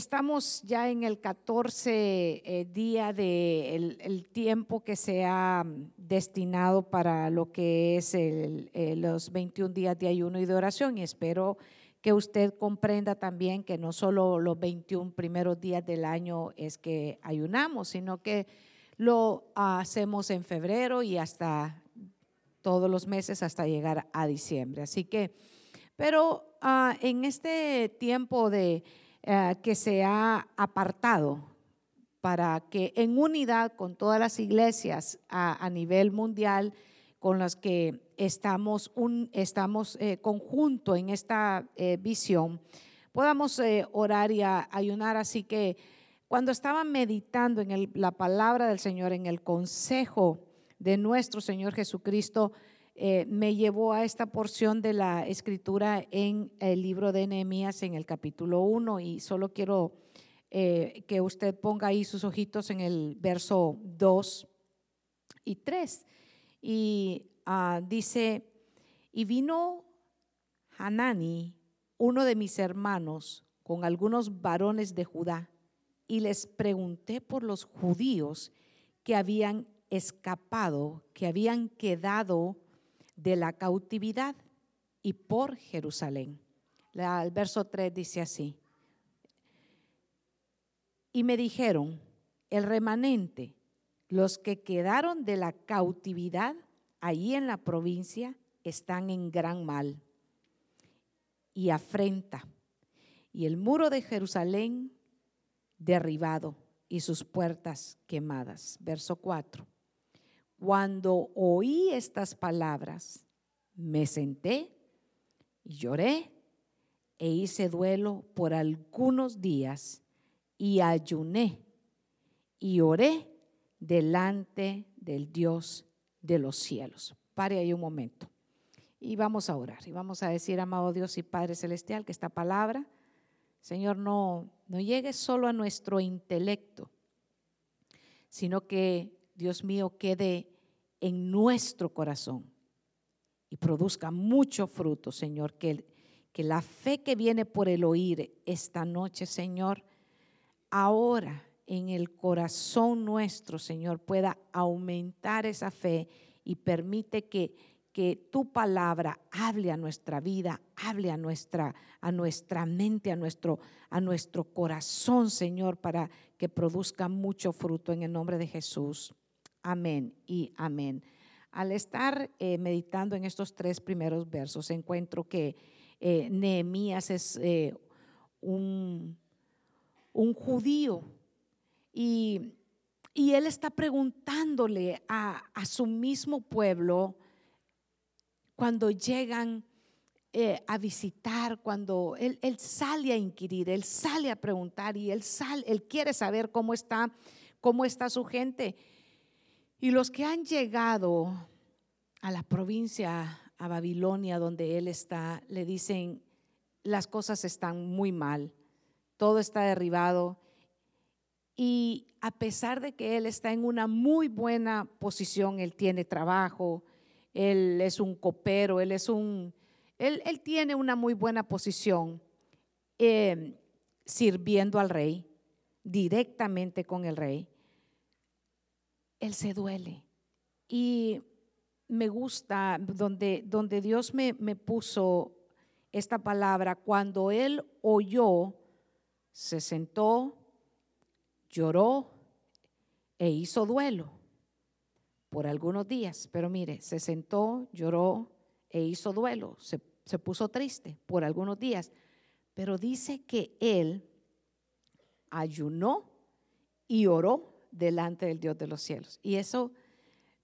Estamos ya en el 14 eh, día de el, tiempo que se ha mm, destinado para lo que es eh, los 21 días de ayuno y de oración y espero que usted comprenda también que no solo los 21 primeros días del año es que ayunamos, sino que lo hacemos en febrero y hasta todos los meses hasta llegar a diciembre. Así que, pero ah, en este tiempo de eh, que se ha apartado para que en unidad con todas las iglesias a, nivel mundial con las que estamos, un, estamos eh, conjunto en esta eh, visión, podamos orar y ayunar. Así que cuando estaba meditando en la palabra del Señor, en el consejo de nuestro Señor Jesucristo, eh, me llevó a esta porción de la escritura en el libro de Nehemías en el capítulo 1 y solo quiero eh, que usted ponga ahí sus ojitos en el verso 2 y 3. Y ah, dice, y vino Hanani, uno de mis hermanos, con algunos varones de Judá, y les pregunté por los judíos que habían escapado, que habían quedado de la cautividad y por Jerusalén. El verso 3 dice así. Y me dijeron, el remanente, los que quedaron de la cautividad ahí en la provincia, están en gran mal y afrenta. Y el muro de Jerusalén derribado y sus puertas quemadas. Verso 4. Cuando oí estas palabras, me senté y lloré e hice duelo por algunos días y ayuné y oré delante del Dios de los cielos. Pare ahí un momento. Y vamos a orar. Y vamos a decir, amado Dios y Padre Celestial, que esta palabra, Señor, no, no llegue solo a nuestro intelecto, sino que Dios mío, quede en nuestro corazón y produzca mucho fruto, Señor, que, que la fe que viene por el oír esta noche, Señor, ahora en el corazón nuestro, Señor, pueda aumentar esa fe y permite que, que tu palabra hable a nuestra vida, hable a nuestra, a nuestra mente, a nuestro, a nuestro corazón, Señor, para que produzca mucho fruto en el nombre de Jesús. Amén y amén. Al estar eh, meditando en estos tres primeros versos, encuentro que eh, Nehemías es eh, un, judío y, él está preguntándole a, a su mismo pueblo cuando llegan a visitar, cuando él, él, sale a inquirir, él sale a preguntar y él, sale, él quiere saber cómo está, cómo está su gente. Y los que han llegado a la provincia, a Babilonia, donde él está, le dicen, las cosas están muy mal, todo está derribado. Y a pesar de que él está en una muy buena posición, él tiene trabajo, él es un copero, él es un, él, tiene una muy buena posición eh, sirviendo al rey, directamente con el rey él se duele. Y me gusta donde, donde Dios me, me puso esta palabra, cuando él oyó, se sentó, lloró e hizo duelo por algunos días. Pero mire, se sentó, lloró e hizo duelo, se, se puso triste por algunos días. Pero dice que él ayunó y oró delante del Dios de los cielos. Y eso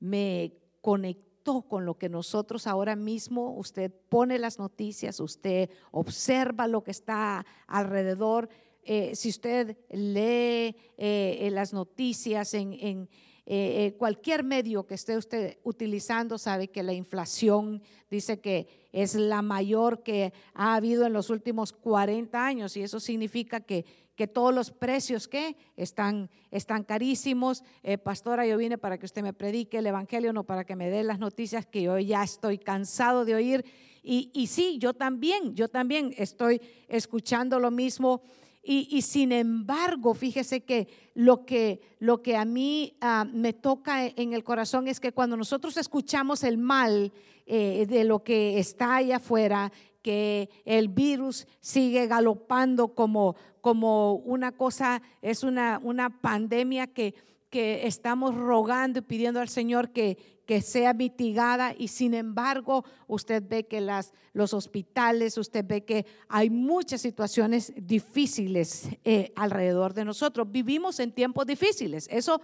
me conectó con lo que nosotros ahora mismo, usted pone las noticias, usted observa lo que está alrededor. Eh, si usted lee eh, las noticias en, eh, cualquier medio que esté usted utilizando, sabe que la inflación dice que es la mayor que ha habido en los últimos 40 años y eso significa que que todos los precios que están, están carísimos. Eh, pastora, yo vine para que usted me predique el Evangelio, no para que me dé las noticias que yo ya estoy cansado de oír. Y, y sí, yo también, yo también estoy escuchando lo mismo. Y, sin embargo, fíjese que lo que, lo que a mí ah, me toca en el corazón es que cuando nosotros escuchamos el mal eh, de lo que está allá afuera, que el virus sigue galopando como, como una cosa, es una, una pandemia que, que estamos rogando y pidiendo al Señor que, que sea mitigada y sin embargo usted ve que las, los hospitales, usted ve que hay muchas situaciones difíciles eh, alrededor de nosotros. Vivimos en tiempos difíciles, eso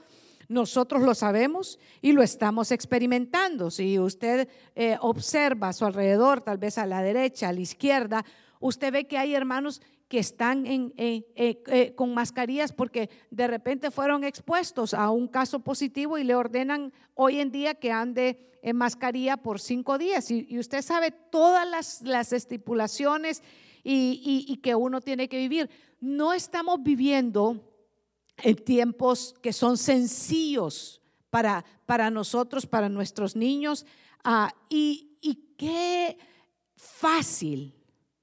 nosotros lo sabemos y lo estamos experimentando. Si usted eh, observa a su alrededor, tal vez a la derecha, a la izquierda, usted ve que hay hermanos que están en, eh, con mascarillas porque de repente fueron expuestos a un caso positivo y le ordenan hoy en día que ande en mascarilla por cinco días. Y, usted sabe todas las, estipulaciones y, que uno tiene que vivir. No estamos viviendo en tiempos que son sencillos para, para nosotros, para nuestros niños. Ah, y, y qué fácil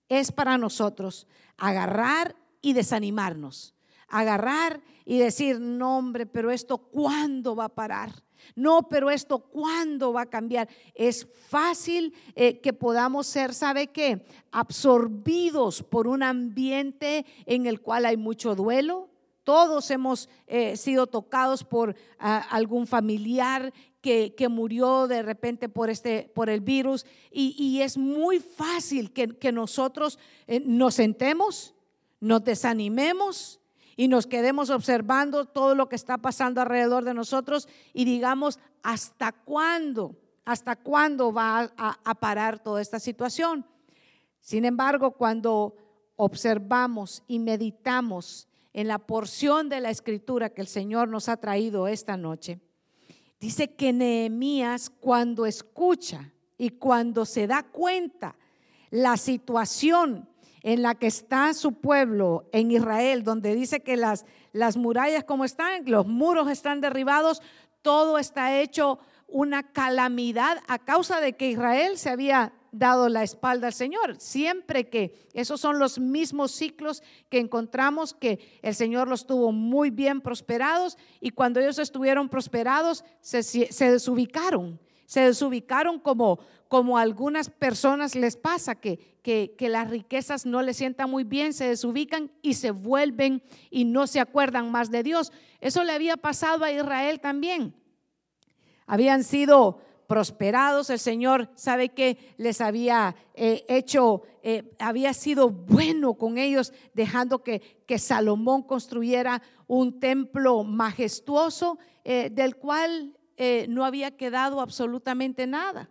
es para nosotros agarrar y desanimarnos. Agarrar y decir, no hombre, pero esto cuándo va a parar. No, pero esto cuándo va a cambiar. Es fácil eh, que podamos ser, ¿sabe qué? Absorbidos por un ambiente en el cual hay mucho duelo. Todos hemos eh, sido tocados por ah, algún familiar que, murió de repente por, este, por el virus y, es muy fácil que, nosotros eh, nos sentemos, nos desanimemos y nos quedemos observando todo lo que está pasando alrededor de nosotros y digamos, ¿hasta cuándo? ¿Hasta cuándo va a parar toda esta situación? Sin embargo, cuando observamos y meditamos en la porción de la escritura que el Señor nos ha traído esta noche, Dice que Nehemías cuando escucha y cuando se da cuenta la situación en la que está su pueblo en Israel, donde dice que las, las murallas como están, los muros están derribados, todo está hecho una calamidad a causa de que Israel se había dado la espalda al Señor. Siempre que esos son los mismos ciclos que encontramos que el Señor los tuvo muy bien prosperados y cuando ellos estuvieron prosperados se, desubicaron. Se desubicaron como, como a algunas personas les pasa, que, que, que las riquezas no les sientan muy bien, se desubican y se vuelven y no se acuerdan más de Dios. Eso le había pasado a Israel también. Habían sido prosperados. El Señor sabe que les había eh, hecho, eh, había sido bueno con ellos, dejando que, que Salomón construyera un templo majestuoso eh, del cual no había quedado absolutamente nada.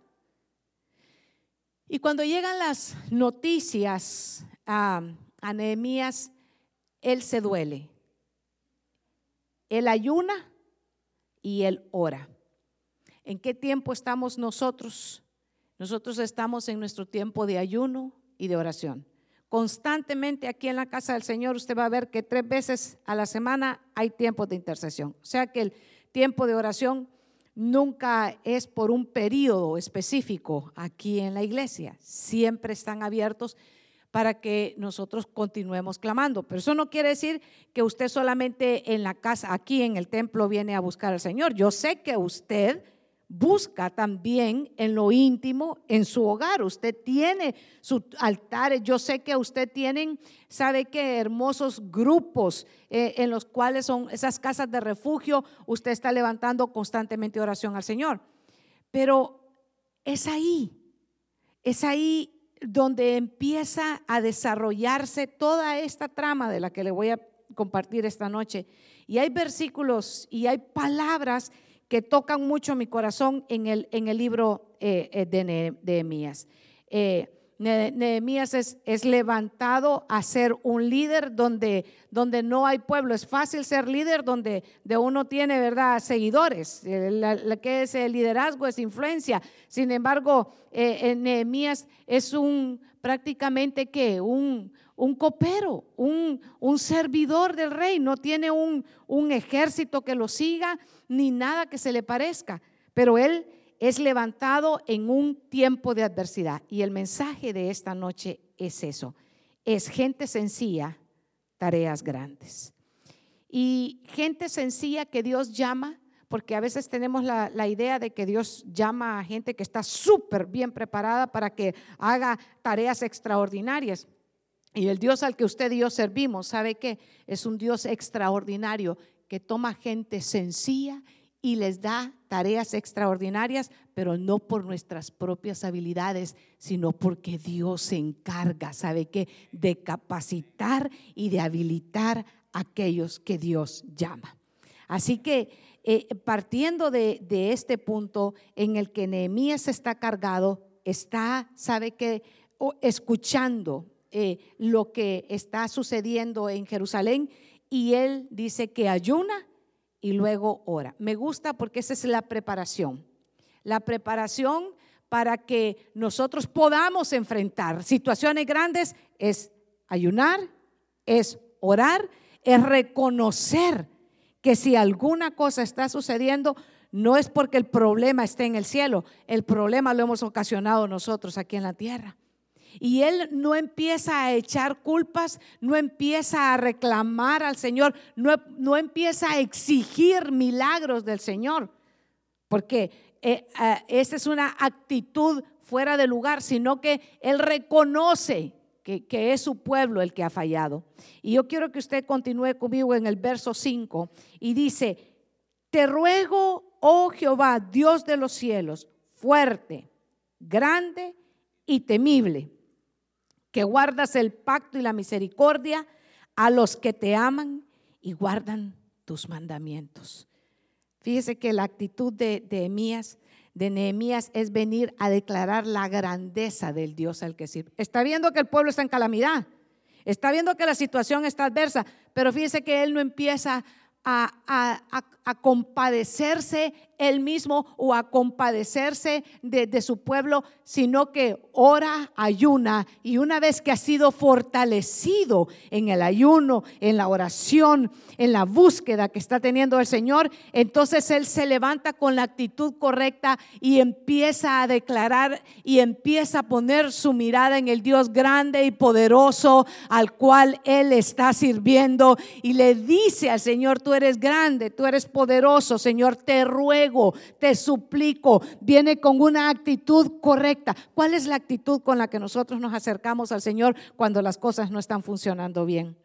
Y cuando llegan las noticias a, a Nehemías, él se duele. Él ayuna y él ora. ¿En qué tiempo estamos nosotros? Nosotros estamos en nuestro tiempo de ayuno y de oración. Constantemente aquí en la casa del Señor usted va a ver que tres veces a la semana hay tiempos de intercesión. O sea que el tiempo de oración nunca es por un periodo específico aquí en la iglesia. Siempre están abiertos para que nosotros continuemos clamando. Pero eso no quiere decir que usted solamente en la casa, aquí en el templo, viene a buscar al Señor. Yo sé que usted busca también en lo íntimo, en su hogar. Usted tiene sus altares. Yo sé que usted tiene, sabe que hermosos grupos eh, en los cuales son esas casas de refugio. Usted está levantando constantemente oración al Señor. Pero es ahí, es ahí donde empieza a desarrollarse toda esta trama de la que le voy a compartir esta noche. Y hay versículos y hay palabras que tocan mucho mi corazón en el, en el libro eh, eh, de Nehemías. Eh, Nehemías es, levantado a ser un líder donde, donde no hay pueblo. Es fácil ser líder donde de uno tiene, ¿verdad?, seguidores. La, que es el liderazgo es influencia. Sin embargo, Nehemías es un prácticamente que un, un copero, un, un, servidor del rey, no tiene un, un, ejército que lo siga ni nada que se le parezca, pero él es levantado en un tiempo de adversidad. Y el mensaje de esta noche es eso, es gente sencilla tareas grandes. Y gente sencilla que Dios llama, porque a veces tenemos la, idea de que Dios llama a gente que está súper bien preparada para que haga tareas extraordinarias. Y el Dios al que usted y yo servimos, ¿sabe qué? Es un Dios extraordinario que toma gente sencilla y les da tareas extraordinarias, pero no por nuestras propias habilidades, sino porque Dios se encarga, ¿sabe qué? De capacitar y de habilitar a aquellos que Dios llama. Así que eh, partiendo de, este punto en el que Nehemías está cargado, está, ¿sabe qué? escuchando eh, lo que está sucediendo en Jerusalén y él dice que ayuna y luego ora. Me gusta porque esa es la preparación. La preparación para que nosotros podamos enfrentar situaciones grandes es ayunar, es orar, es reconocer que si alguna cosa está sucediendo, no es porque el problema esté en el cielo, el problema lo hemos ocasionado nosotros aquí en la tierra. Y él no empieza a echar culpas, no empieza a reclamar al Señor, no, empieza a exigir milagros del Señor, porque eh, eh, esa es una actitud fuera de lugar, sino que él reconoce que, que, es su pueblo el que ha fallado. Y yo quiero que usted continúe conmigo en el verso 5 y dice, te ruego, oh Jehová, Dios de los cielos, fuerte, grande y temible que guardas el pacto y la misericordia a los que te aman y guardan tus mandamientos. Fíjese que la actitud de, Nehemías, de Nehemías es venir a declarar la grandeza del Dios al que sirve. Está viendo que el pueblo está en calamidad, está viendo que la situación está adversa, pero fíjese que él no empieza a compadecerse él mismo o a compadecerse de, su pueblo, sino que ora, ayuna y una vez que ha sido fortalecido en el ayuno, en la oración, en la búsqueda que está teniendo el Señor, entonces él se levanta con la actitud correcta y empieza a declarar y empieza a poner su mirada en el Dios grande y poderoso al cual él está sirviendo y le dice al Señor, tú eres grande, tú eres poderoso, Señor, te ruego, te suplico. Viene con una actitud correcta. ¿Cuál es la actitud con la que nosotros nos acercamos al Señor cuando las cosas no están funcionando bien?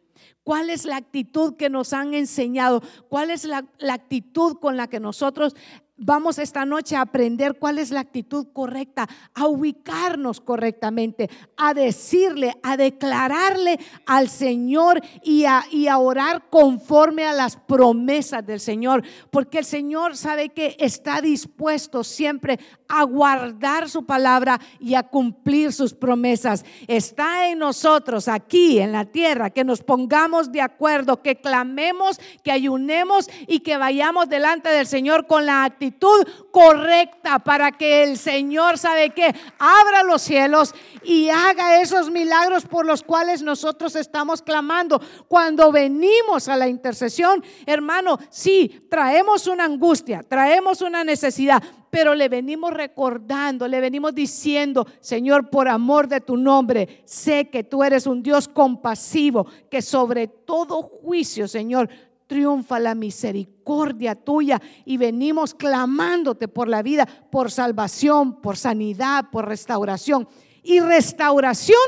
¿Cuál es la actitud que nos han enseñado? ¿Cuál es la, actitud con la que nosotros Vamos esta noche a aprender cuál es la actitud correcta, a ubicarnos correctamente, a decirle, a declararle al Señor y a, y a orar conforme a las promesas del Señor. Porque el Señor sabe que está dispuesto siempre a guardar su palabra y a cumplir sus promesas. Está en nosotros, aquí en la tierra, que nos pongamos de acuerdo, que clamemos, que ayunemos y que vayamos delante del Señor con la actitud correcta para que el Señor, ¿sabe que Abra los cielos y haga esos milagros por los cuales nosotros estamos clamando. Cuando venimos a la intercesión, hermano, sí, traemos una angustia, traemos una necesidad, pero le venimos recordando, le venimos diciendo, Señor, por amor de tu nombre, sé que tú eres un Dios compasivo, que sobre todo juicio, Señor, triunfa la misericordia tuya y venimos clamándote por la vida, por salvación, por sanidad, por restauración. Y restauración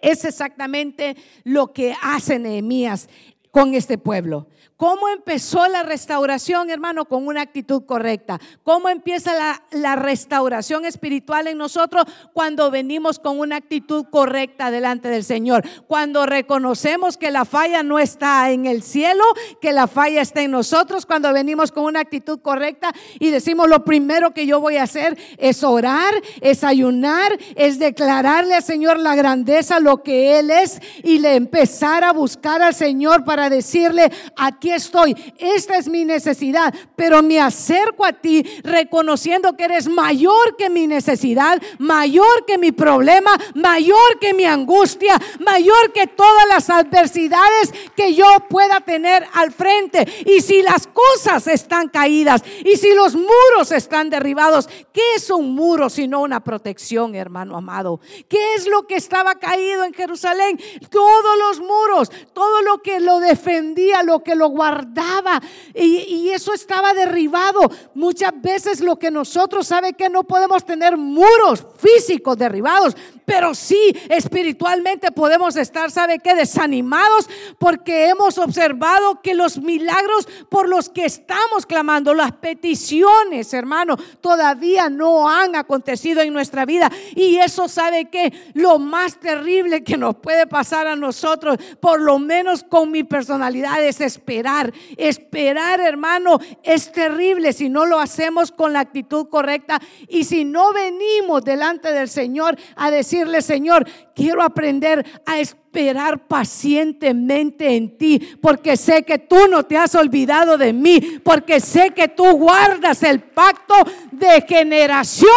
es exactamente lo que hace Nehemías con este pueblo. ¿Cómo empezó la restauración, hermano? Con una actitud correcta. ¿Cómo empieza la, restauración espiritual en nosotros? Cuando venimos con una actitud correcta delante del Señor. Cuando reconocemos que la falla no está en el cielo, que la falla está en nosotros. Cuando venimos con una actitud correcta y decimos lo primero que yo voy a hacer es orar, es ayunar, es declararle al Señor la grandeza, lo que Él es y le empezar a buscar al Señor para decirle, aquí estoy, esta es mi necesidad, pero me acerco a ti reconociendo que eres mayor que mi necesidad, mayor que mi problema, mayor que mi angustia, mayor que todas las adversidades que yo pueda tener al frente. Y si las cosas están caídas y si los muros están derribados, ¿qué es un muro sino una protección, hermano amado? ¿Qué es lo que estaba caído en Jerusalén? Todos los muros, todo lo que lo defendía, lo que lo guardaba. Y, eso estaba derribado. Muchas veces lo que nosotros sabe que no podemos tener muros físicos derribados, pero sí espiritualmente podemos estar, ¿sabe qué? Desanimados porque hemos observado que los milagros por los que estamos clamando, las peticiones, hermano, todavía no han acontecido en nuestra vida. Y eso, ¿sabe qué? Lo más terrible que nos puede pasar a nosotros, por lo menos con mi personalidad, es esperar. Esperar, hermano, es terrible si no lo hacemos con la actitud correcta y si no venimos delante del Señor a decirle, Señor, quiero aprender a esperar pacientemente en ti, porque sé que tú no te has olvidado de mí, porque sé que tú guardas el pacto de generación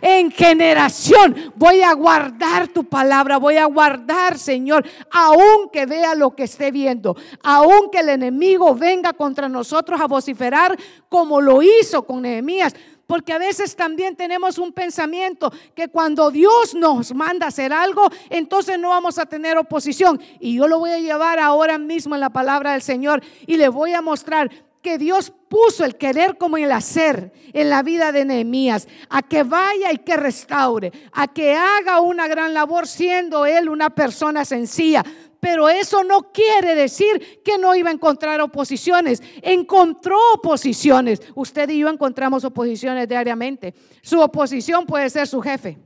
en generación. Voy a guardar tu palabra, voy a guardar, Señor, aunque vea lo que esté viendo, aunque el enemigo venga contra nosotros a vociferar como lo hizo con Nehemías. Porque a veces también tenemos un pensamiento que cuando Dios nos manda hacer algo, entonces no vamos a tener oposición. Y yo lo voy a llevar ahora mismo en la palabra del Señor y le voy a mostrar que Dios puso el querer como el hacer en la vida de Nehemías, a que vaya y que restaure, a que haga una gran labor siendo él una persona sencilla, pero eso no quiere decir que no iba a encontrar oposiciones. Encontró oposiciones. Usted y yo encontramos oposiciones diariamente. Su oposición puede ser su jefe.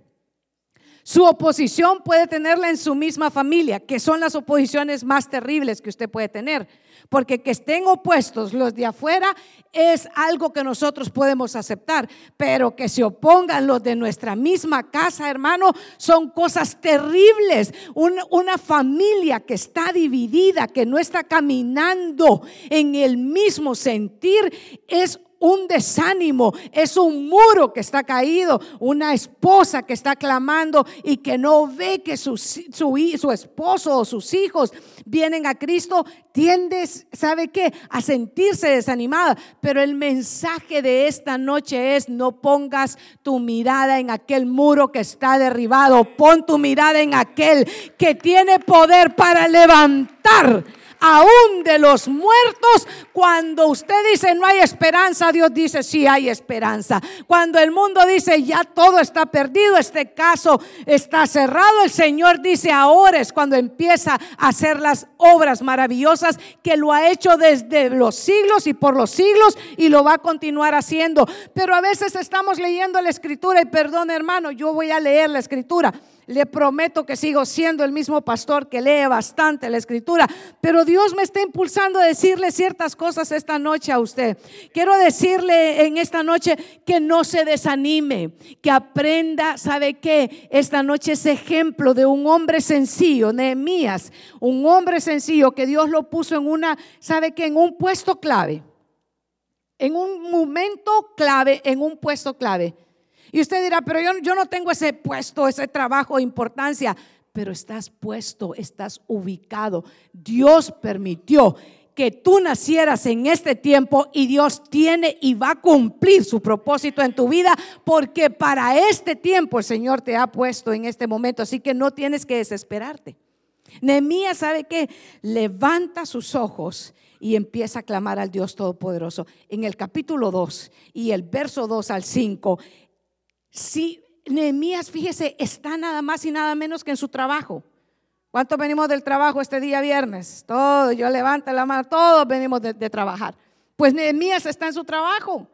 Su oposición puede tenerla en su misma familia, que son las oposiciones más terribles que usted puede tener. Porque que estén opuestos los de afuera es algo que nosotros podemos aceptar, pero que se opongan los de nuestra misma casa, hermano, son cosas terribles. una familia que está dividida, que no está caminando en el mismo sentir, es un desánimo, es un muro que está caído, una esposa que está clamando y que no ve que su, esposo o sus hijos vienen a Cristo, tiendes, ¿sabe qué? A sentirse desanimada. Pero el mensaje de esta noche es, no pongas tu mirada en aquel muro que está derribado, pon tu mirada en aquel que tiene poder para levantar aún de los muertos, cuando usted dice no hay esperanza, Dios dice sí hay esperanza. Cuando el mundo dice ya todo está perdido, este caso está cerrado, el Señor dice ahora es cuando empieza a hacer las obras maravillosas que lo ha hecho desde los siglos y por los siglos y lo va a continuar haciendo. Pero a veces estamos leyendo la escritura y perdón hermano, yo voy a leer la escritura. Le prometo que sigo siendo el mismo pastor que lee bastante la escritura, pero Dios me está impulsando a decirle ciertas cosas esta noche a usted. Quiero decirle en esta noche que no se desanime, que aprenda, ¿sabe qué? Esta noche es ejemplo de un hombre sencillo, Nehemías, un hombre sencillo que Dios lo puso en una, ¿sabe qué? En un puesto clave. En un momento clave, en un puesto clave. Y usted dirá, pero yo, yo no tengo ese puesto, ese trabajo importancia. Pero estás puesto, estás ubicado. Dios permitió que tú nacieras en este tiempo y Dios tiene y va a cumplir su propósito en tu vida porque para este tiempo el Señor te ha puesto en este momento, así que no tienes que desesperarte. Nehemías sabe que levanta sus ojos y empieza a clamar al Dios Todopoderoso. En el capítulo 2 y el verso 2 al 5, si Nehemías, fíjese, está nada más y nada menos que en su trabajo. ¿Cuántos venimos del trabajo este día viernes? Todos, yo levanto la mano, todos venimos de, trabajar. Pues Nehemías está en su trabajo.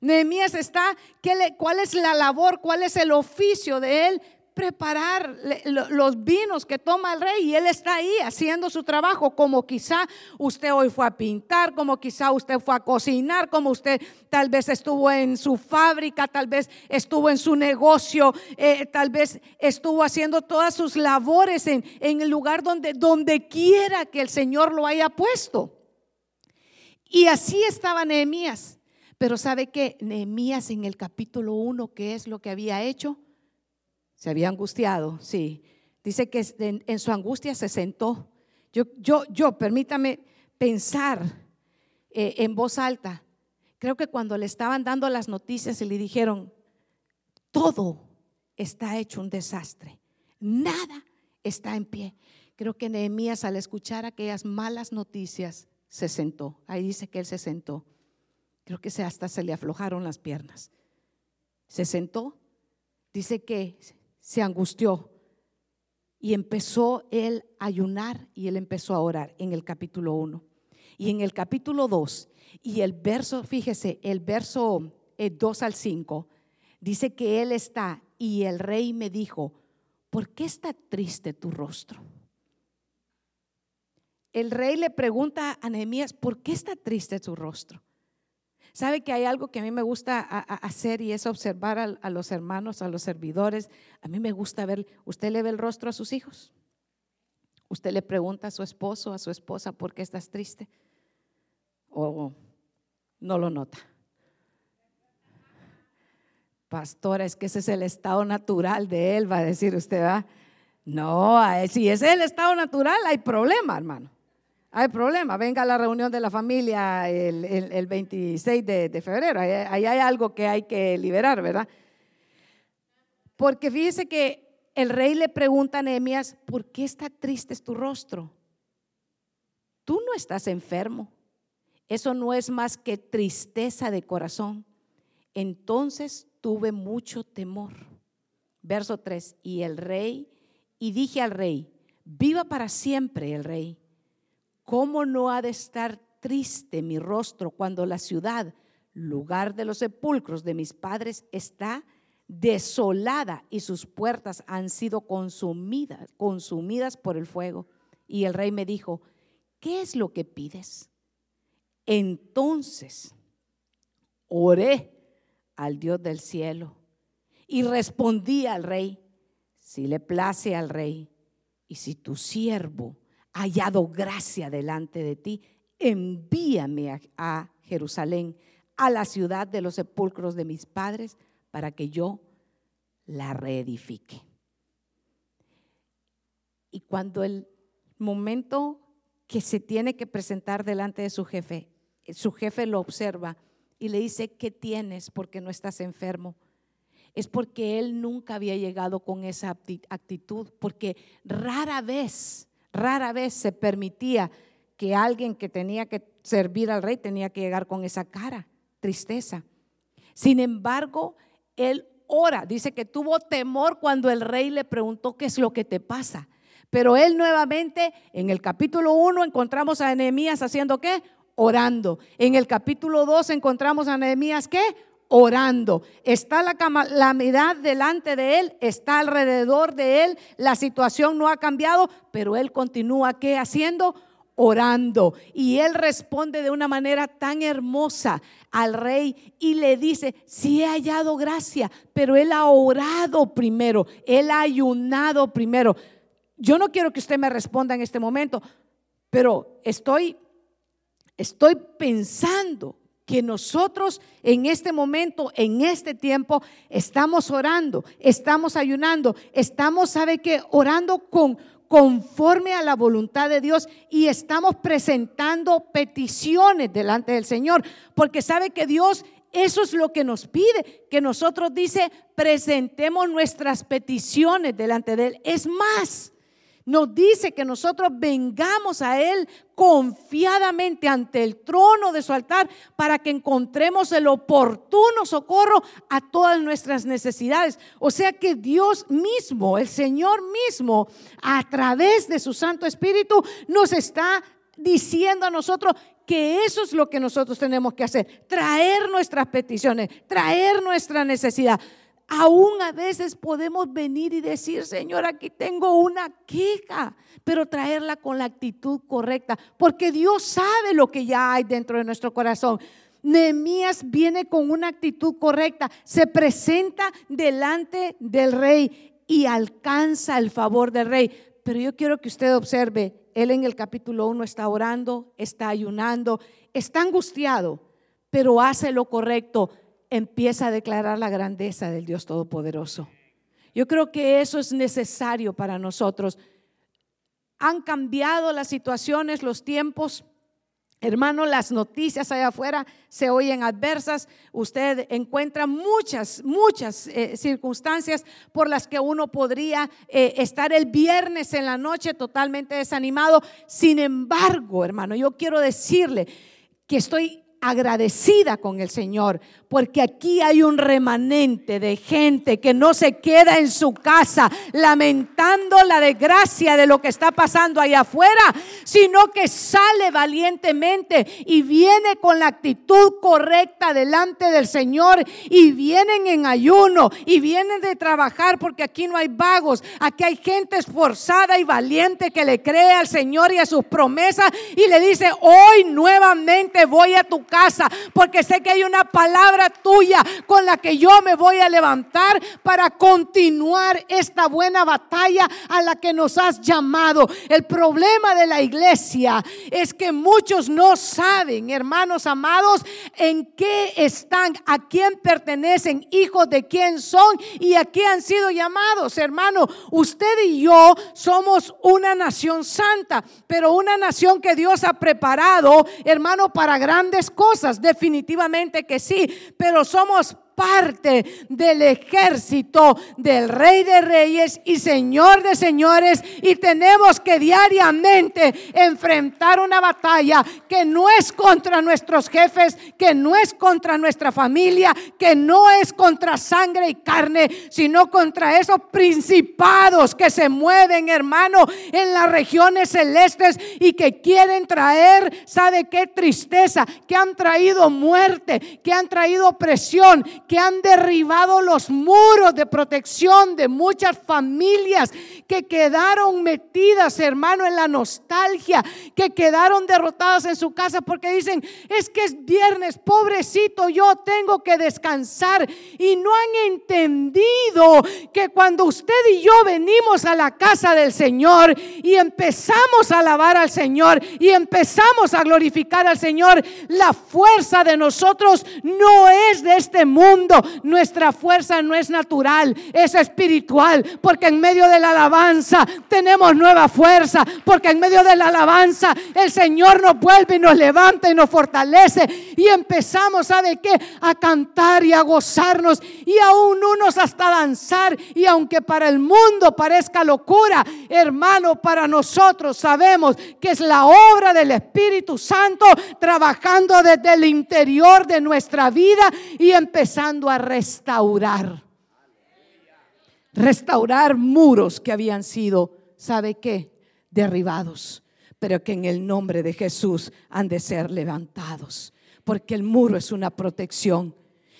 Nehemías está, ¿qué ¿cuál es la labor? ¿Cuál es el oficio de él? Preparar los vinos que toma el rey y él está ahí haciendo su trabajo, como quizá usted hoy fue a pintar, como quizá usted fue a cocinar, como usted tal vez estuvo en su fábrica, tal vez estuvo en su negocio, eh, tal vez estuvo haciendo todas sus labores en, en el lugar donde, donde quiera que el Señor lo haya puesto. Y así estaba Nehemías. Pero ¿sabe que Nehemías en el capítulo 1, ¿qué es lo que había hecho? Se había angustiado, sí. Dice que en, su angustia se sentó. Yo, yo, yo, permítame pensar eh, en voz alta. Creo que cuando le estaban dando las noticias y le dijeron, todo está hecho un desastre, nada está en pie. Creo que Nehemías al escuchar aquellas malas noticias se sentó. Ahí dice que él se sentó. Creo que hasta se le aflojaron las piernas. Se sentó. Dice que se angustió y empezó él a ayunar y él empezó a orar en el capítulo 1. Y en el capítulo 2 y el verso, fíjese, el verso 2 eh, al 5, dice que él está y el rey me dijo, ¿por qué está triste tu rostro? El rey le pregunta a Nehemías, ¿por qué está triste tu rostro? Sabe que hay algo que a mí me gusta hacer y es observar a, los hermanos, a los servidores. A mí me gusta ver, ¿usted le ve el rostro a sus hijos? ¿Usted le pregunta a su esposo, a su esposa, ¿por qué estás triste? ¿O no lo nota? Pastora, es que ese es el estado natural de él, va a decir usted, ¿va? No, si ese es el estado natural, hay problema, hermano hay problema. Venga a la reunión de la familia el, 26 de, febrero. Ahí, hay algo que hay que liberar, ¿verdad? Porque fíjese que el rey le pregunta a Nehemías, ¿por qué está triste tu rostro? Tú no estás enfermo. Eso no es más que tristeza de corazón. Entonces tuve mucho temor. Verso 3. Y el rey, y dije al rey, viva para siempre el rey. ¿Cómo no ha de estar triste mi rostro cuando la ciudad, lugar de los sepulcros de mis padres, está desolada y sus puertas han sido consumidas, consumidas por el fuego? Y el rey me dijo, ¿qué es lo que pides? Entonces oré al Dios del cielo y respondí al rey, si le place al rey y si tu siervo hallado gracia delante de ti, envíame a, Jerusalén, a la ciudad de los sepulcros de mis padres, para que yo la reedifique. Y cuando el momento que se tiene que presentar delante de su jefe, su jefe lo observa y le dice, ¿qué tienes? Porque no estás enfermo. Es porque él nunca había llegado con esa actitud, porque rara vez Rara vez se permitía que alguien que tenía que servir al rey tenía que llegar con esa cara, tristeza. Sin embargo, él ora, dice que tuvo temor cuando el rey le preguntó qué es lo que te pasa. Pero él nuevamente, en el capítulo 1 encontramos a Nehemías haciendo qué? Orando. En el capítulo 2 encontramos a Nehemías qué? Orando. Está la calamidad delante de él, está alrededor de él, la situación no ha cambiado, pero él continúa ¿qué haciendo? Orando. Y él responde de una manera tan hermosa al rey y le dice, sí he hallado gracia, pero él ha orado primero, él ha ayunado primero. Yo no quiero que usted me responda en este momento, pero estoy, estoy pensando que nosotros en este momento, en este tiempo, estamos orando, estamos ayunando, estamos, ¿sabe qué? Orando con conforme a la voluntad de Dios y estamos presentando peticiones delante del Señor, porque sabe que Dios eso es lo que nos pide, que nosotros dice, presentemos nuestras peticiones delante de Él. Es más, nos dice que nosotros vengamos a Él confiadamente ante el trono de su altar para que encontremos el oportuno socorro a todas nuestras necesidades. O sea que Dios mismo, el Señor mismo, a través de su Santo Espíritu, nos está diciendo a nosotros que eso es lo que nosotros tenemos que hacer, traer nuestras peticiones, traer nuestra necesidad Aún a veces podemos venir y decir, Señor, aquí tengo una queja, pero traerla con la actitud correcta, porque Dios sabe lo que ya hay dentro de nuestro corazón. Nehemías viene con una actitud correcta, se presenta delante del rey y alcanza el favor del rey. Pero yo quiero que usted observe, él en el capítulo 1 está orando, está ayunando, está angustiado, pero hace lo correcto, empieza a declarar la grandeza del Dios Todopoderoso. Yo creo que eso es necesario para nosotros. Han cambiado las situaciones, los tiempos, Hermano, las noticias allá afuera se oyen adversas. Usted encuentra muchas, muchas eh, circunstancias por las que uno podría eh, estar el viernes en la noche totalmente desanimado. Sin embargo, hermano, yo quiero decirle que estoy agradecida con el Señor, porque aquí hay un remanente de gente que no se queda en su casa lamentando la desgracia de lo que está pasando allá afuera, sino que sale valientemente y viene con la actitud correcta delante del Señor y vienen en ayuno y vienen de trabajar porque aquí no hay vagos, aquí hay gente esforzada y valiente que le cree al Señor y a sus promesas y le dice, hoy nuevamente voy a tu casa porque sé que hay una palabra tuya con la que yo me voy a levantar para continuar esta buena batalla a la que nos has llamado. El problema de la iglesia es que muchos no saben, hermanos amados, en qué están, a quién pertenecen, hijos de quién son y a qué han sido llamados. Hermano, usted y yo somos una nación santa, pero una nación que Dios ha preparado, hermano, para grandes cosas definitivamente que sí, pero somos parte del ejército del Rey de Reyes y Señor de Señores y tenemos que diariamente enfrentar una batalla que no es contra nuestros jefes, que no es contra nuestra familia, que no es contra sangre y carne, sino contra esos principados que se mueven, hermano, en las regiones celestes y que quieren traer, ¿sabe qué tristeza? Que han traído muerte, que han traído opresión, que han derribado los muros de protección de muchas familias que quedaron metidas, hermano, en la nostalgia, que quedaron derrotadas en su casa porque dicen, es que es viernes, pobrecito, yo tengo que descansar. Y no han entendido que cuando usted y yo venimos a la casa del Señor y empezamos a alabar al Señor y empezamos a glorificar al Señor, la fuerza de nosotros no es de este mundo nuestra fuerza no es natural, es espiritual, porque en medio de la alabanza tenemos nueva fuerza, porque en medio de la alabanza el Señor nos vuelve y nos levanta y nos fortalece y empezamos, ¿sabe qué? A cantar y a gozarnos y aún unos hasta danzar y aunque para el mundo parezca locura, hermano, para nosotros sabemos que es la obra del Espíritu Santo trabajando desde el interior de nuestra vida y empezando a restaurar. Restaurar muros que habían sido, ¿sabe qué? Derribados, pero que en el nombre de Jesús han de ser levantados, porque el muro es una protección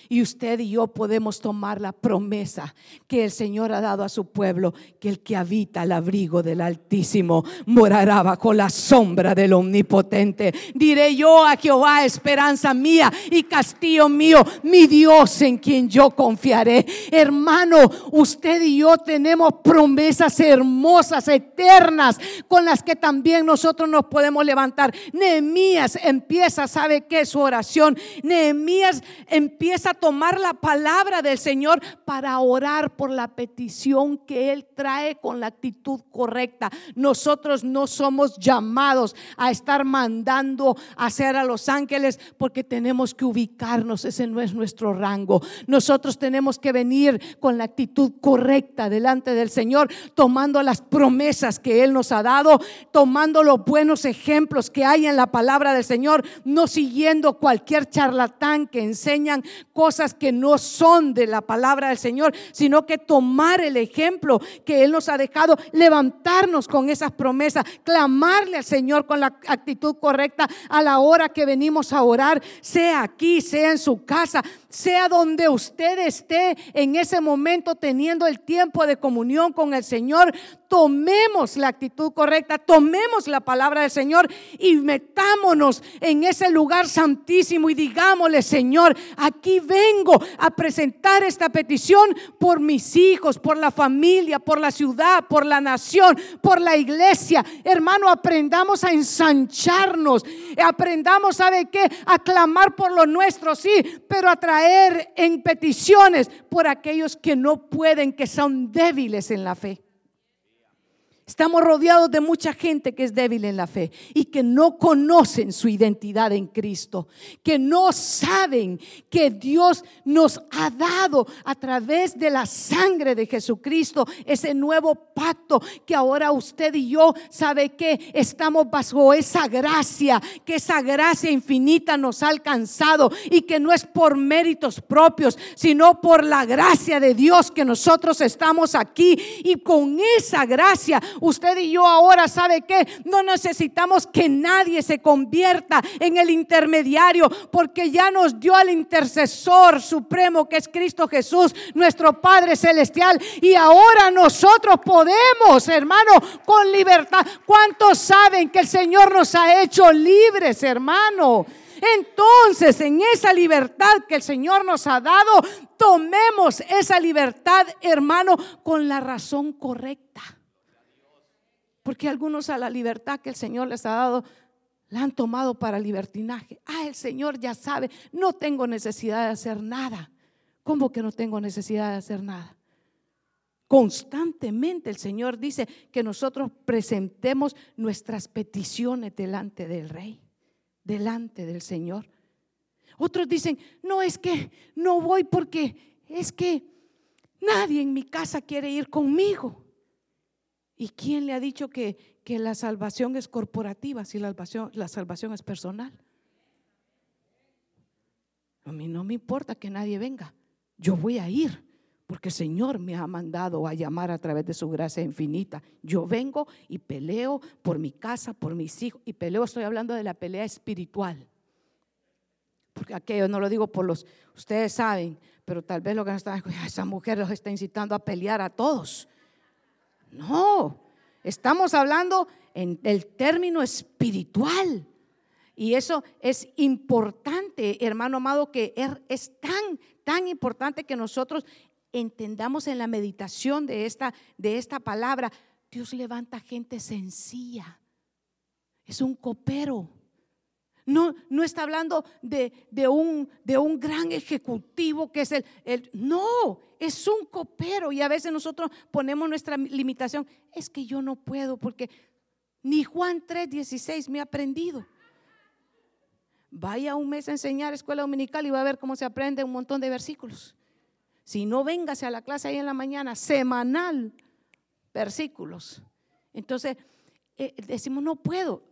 y usted y yo podemos tomar la promesa que el Señor ha dado a su pueblo, que el que habita al abrigo del Altísimo morará bajo la sombra del Omnipotente. Diré yo a Jehová, esperanza mía y castillo mío, mi Dios en quien yo confiaré. Hermano, usted y yo tenemos promesas hermosas, eternas, con las que también nosotros nos podemos levantar. Nehemías empieza, ¿sabe qué? Su oración. Nehemías empieza tomar la palabra del Señor para orar por la petición que Él trae con la actitud correcta. Nosotros no somos llamados a estar mandando a hacer a los ángeles porque tenemos que ubicarnos, ese no es nuestro rango. Nosotros tenemos que venir con la actitud correcta delante del Señor, tomando las promesas que Él nos ha dado, tomando los buenos ejemplos que hay en la palabra del Señor, no siguiendo cualquier charlatán que enseñan cosas cosas que no son de la palabra del Señor, sino que tomar el ejemplo que Él nos ha dejado, levantarnos con esas promesas, clamarle al Señor con la actitud correcta a la hora que venimos a orar, sea aquí, sea en su casa, sea donde usted esté en ese momento teniendo el tiempo de comunión con el Señor, tomemos la actitud correcta, tomemos la palabra del Señor y metámonos en ese lugar santísimo y digámosle, Señor, aquí vengo a presentar esta petición por mis hijos, por la familia, por la ciudad, por la nación, por la iglesia. Hermano, aprendamos a ensancharnos, aprendamos, ¿sabe qué? A clamar por lo nuestro, sí, pero a traer en peticiones por aquellos que no pueden, que son débiles en la fe. Estamos rodeados de mucha gente que es débil en la fe y que no conocen su identidad en Cristo, que no saben que Dios nos ha dado a través de la sangre de Jesucristo ese nuevo pacto que ahora usted y yo sabe que estamos bajo esa gracia, que esa gracia infinita nos ha alcanzado y que no es por méritos propios, sino por la gracia de Dios que nosotros estamos aquí y con esa gracia usted y yo ahora sabe que no necesitamos que nadie se convierta en el intermediario porque ya nos dio al intercesor supremo que es Cristo Jesús, nuestro Padre celestial y ahora nosotros podemos, hermano, con libertad. ¿Cuántos saben que el Señor nos ha hecho libres, hermano? Entonces, en esa libertad que el Señor nos ha dado, tomemos esa libertad, hermano, con la razón correcta. Porque algunos a la libertad que el Señor les ha dado la han tomado para libertinaje. Ah, el Señor ya sabe, no tengo necesidad de hacer nada. ¿Cómo que no tengo necesidad de hacer nada? Constantemente el Señor dice que nosotros presentemos nuestras peticiones delante del Rey, delante del Señor. Otros dicen, no es que no voy porque es que nadie en mi casa quiere ir conmigo. ¿Y quién le ha dicho que, que la salvación es corporativa si la salvación, la salvación es personal? A mí no me importa que nadie venga. Yo voy a ir porque el Señor me ha mandado a llamar a través de su gracia infinita. Yo vengo y peleo por mi casa, por mis hijos. Y peleo, estoy hablando de la pelea espiritual. Porque aquello no lo digo por los, ustedes saben, pero tal vez lo que están, esa mujer los está incitando a pelear a todos. No, estamos hablando en el término espiritual. Y eso es importante, hermano amado, que er, es tan, tan importante que nosotros entendamos en la meditación de esta, de esta palabra. Dios levanta gente sencilla. Es un copero. No, no está hablando de, un, de un gran ejecutivo que es el, no, es un copero y a veces nosotros ponemos nuestra limitación. Es que yo no puedo porque ni Juan 3:16 me ha aprendido. Vaya un mes a enseñar escuela dominical y va a ver cómo se aprende un montón de versículos. Si no, véngase a la clase ahí en la mañana, semanal, versículos. Entonces, eh, decimos, no puedo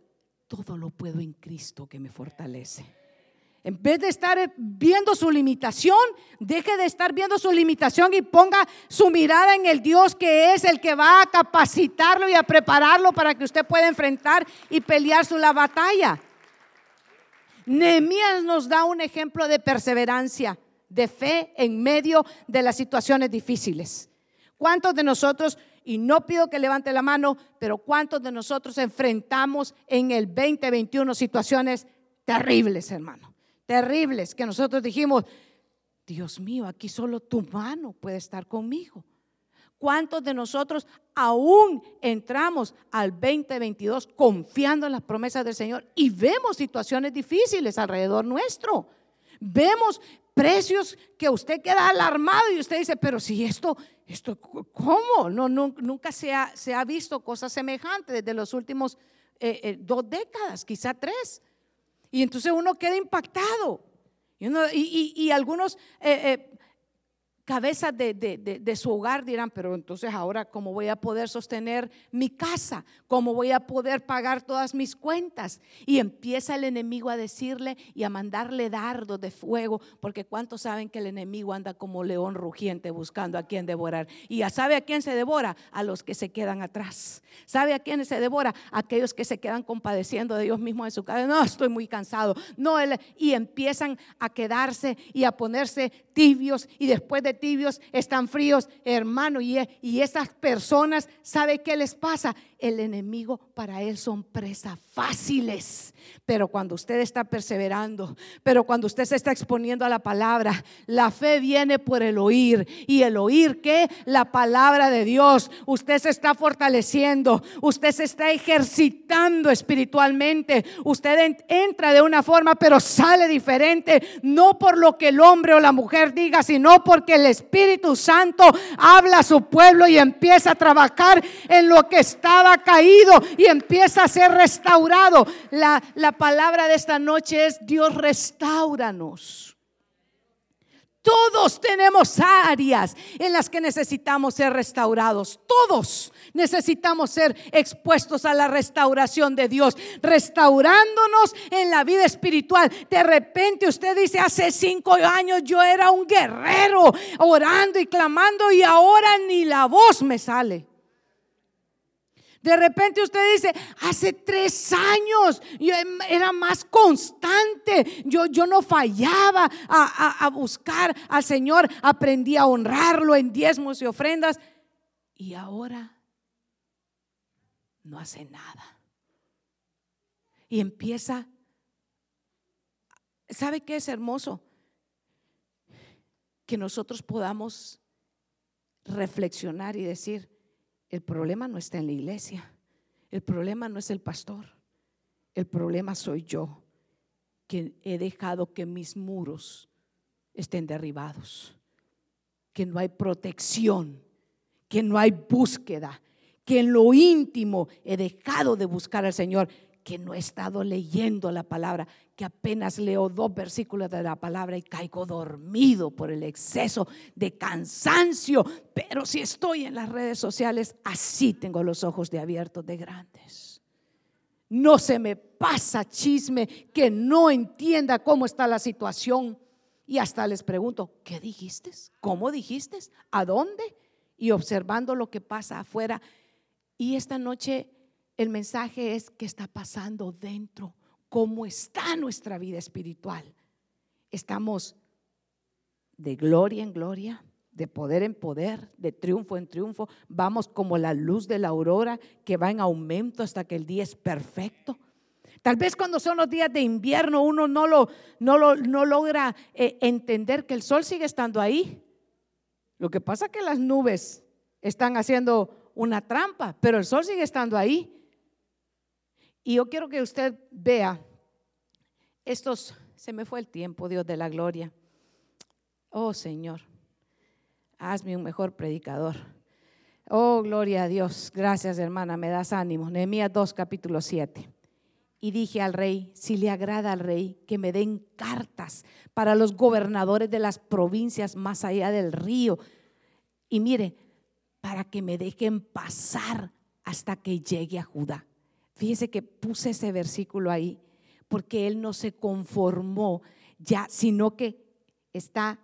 todo lo puedo en Cristo que me fortalece. En vez de estar viendo su limitación, deje de estar viendo su limitación y ponga su mirada en el Dios que es el que va a capacitarlo y a prepararlo para que usted pueda enfrentar y pelear su la batalla. Nehemías nos da un ejemplo de perseverancia, de fe en medio de las situaciones difíciles. ¿Cuántos de nosotros y no pido que levante la mano, pero ¿cuántos de nosotros enfrentamos en el 2021 situaciones terribles, hermano? Terribles, que nosotros dijimos, Dios mío, aquí solo tu mano puede estar conmigo. ¿Cuántos de nosotros aún entramos al 2022 confiando en las promesas del Señor y vemos situaciones difíciles alrededor nuestro? Vemos precios que usted queda alarmado y usted dice, pero si esto, esto, ¿cómo? No, nunca se ha, se ha, visto cosas semejantes desde los últimos eh, eh, dos décadas, quizá tres. Y entonces uno queda impactado. Y, y, algunos eh, cabezas de, de, su hogar dirán, pero entonces ahora, ¿cómo voy a poder sostener mi casa? ¿Cómo voy a poder pagar todas mis cuentas? Y empieza el enemigo a decirle y a mandarle dardos de fuego, porque ¿cuántos saben que el enemigo anda como león rugiente buscando a quien devorar? Y ya sabe a quién se devora, a los que se quedan atrás. ¿Sabe a quién se devora? A aquellos que se quedan compadeciendo de Dios mismo en su casa. No, estoy muy cansado. No, y empiezan a quedarse y a ponerse tibios y después de tibios están fríos, hermano. Y, y esas personas, ¿sabe qué les pasa? El enemigo para él son presas fáciles. Pero cuando usted está perseverando, pero cuando usted se está exponiendo a la palabra, la fe viene por el oír. Y el oír que la palabra de Dios, usted se está fortaleciendo, usted se está ejercitando espiritualmente, usted entra de una forma, pero sale diferente, no por lo que el hombre o la mujer diga, sino porque el Espíritu Santo habla a su pueblo y empieza a trabajar en lo que estaba caído y empieza a ser restaurado. La, la palabra de esta noche es Dios restauranos. Todos tenemos áreas en las que necesitamos ser restaurados. Todos necesitamos ser expuestos a la restauración de Dios, restaurándonos en la vida espiritual. De repente usted dice, hace cinco años yo era un guerrero orando y clamando y ahora ni la voz me sale. De repente usted dice, hace tres años yo em, era más constante, yo, yo no fallaba a, a buscar al Señor, aprendí a honrarlo en diezmos y ofrendas y ahora no hace nada. Y empieza, ¿sabe qué es hermoso? Que nosotros podamos reflexionar y decir, el problema no está en la iglesia. El problema no es el pastor. El problema soy yo, que he dejado que mis muros estén derribados, que no hay protección, que no hay búsqueda, que en lo íntimo he dejado de buscar al Señor que no he estado leyendo la palabra, que apenas leo dos versículos de la palabra y caigo dormido por el exceso de cansancio. Pero si estoy en las redes sociales, así tengo los ojos de abiertos de grandes. No se me pasa chisme que no entienda cómo está la situación. Y hasta les pregunto, ¿qué dijiste? ¿Cómo dijiste? ¿A dónde? Y observando lo que pasa afuera. Y esta noche el mensaje es qué está pasando dentro, cómo está nuestra vida espiritual. Estamos de gloria en gloria, de poder en poder, de triunfo en triunfo. Vamos como la luz de la aurora que va en aumento hasta que el día es perfecto. Tal vez cuando son los días de invierno uno no, lo, no, lo, no logra eh, entender que el sol sigue estando ahí. Lo que pasa es que las nubes están haciendo una trampa, pero el sol sigue estando ahí. Y yo quiero que usted vea estos, se me fue el tiempo, Dios de la gloria. Oh Señor, hazme un mejor predicador. Oh, gloria a Dios. Gracias, hermana, me das ánimo. Nehemías 2, capítulo 7. Y dije al rey, si le agrada al rey, que me den cartas para los gobernadores de las provincias más allá del río. Y mire, para que me dejen pasar hasta que llegue a Judá. Fíjese que puse ese versículo ahí porque él no se conformó ya, sino que está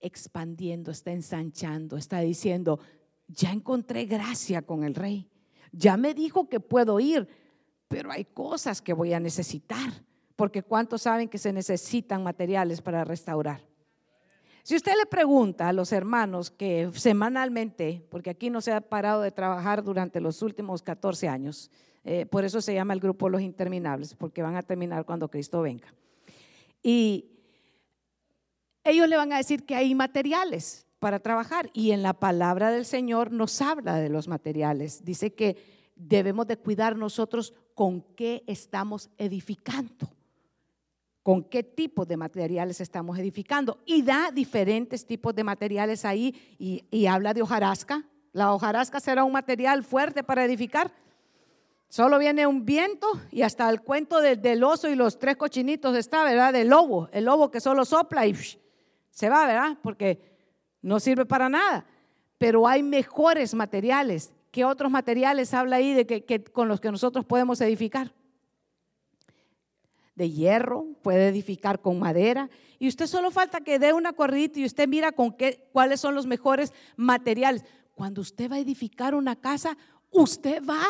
expandiendo, está ensanchando, está diciendo, ya encontré gracia con el rey, ya me dijo que puedo ir, pero hay cosas que voy a necesitar, porque ¿cuántos saben que se necesitan materiales para restaurar? Si usted le pregunta a los hermanos que semanalmente, porque aquí no se ha parado de trabajar durante los últimos 14 años, eh, por eso se llama el grupo Los Interminables, porque van a terminar cuando Cristo venga. Y ellos le van a decir que hay materiales para trabajar y en la palabra del Señor nos habla de los materiales. Dice que debemos de cuidar nosotros con qué estamos edificando con qué tipo de materiales estamos edificando. Y da diferentes tipos de materiales ahí y, habla de hojarasca. La hojarasca será un material fuerte para edificar. Solo viene un viento y hasta el cuento del, oso y los tres cochinitos está, ¿verdad? Del lobo, el lobo que solo sopla y se va, ¿verdad? Porque no sirve para nada. Pero hay mejores materiales. ¿Qué otros materiales habla ahí de que, con los que nosotros podemos edificar? De hierro, puede edificar con madera. Y usted solo falta que dé una corridita y usted mira con qué, cuáles son los mejores materiales. Cuando usted va a edificar una casa, usted va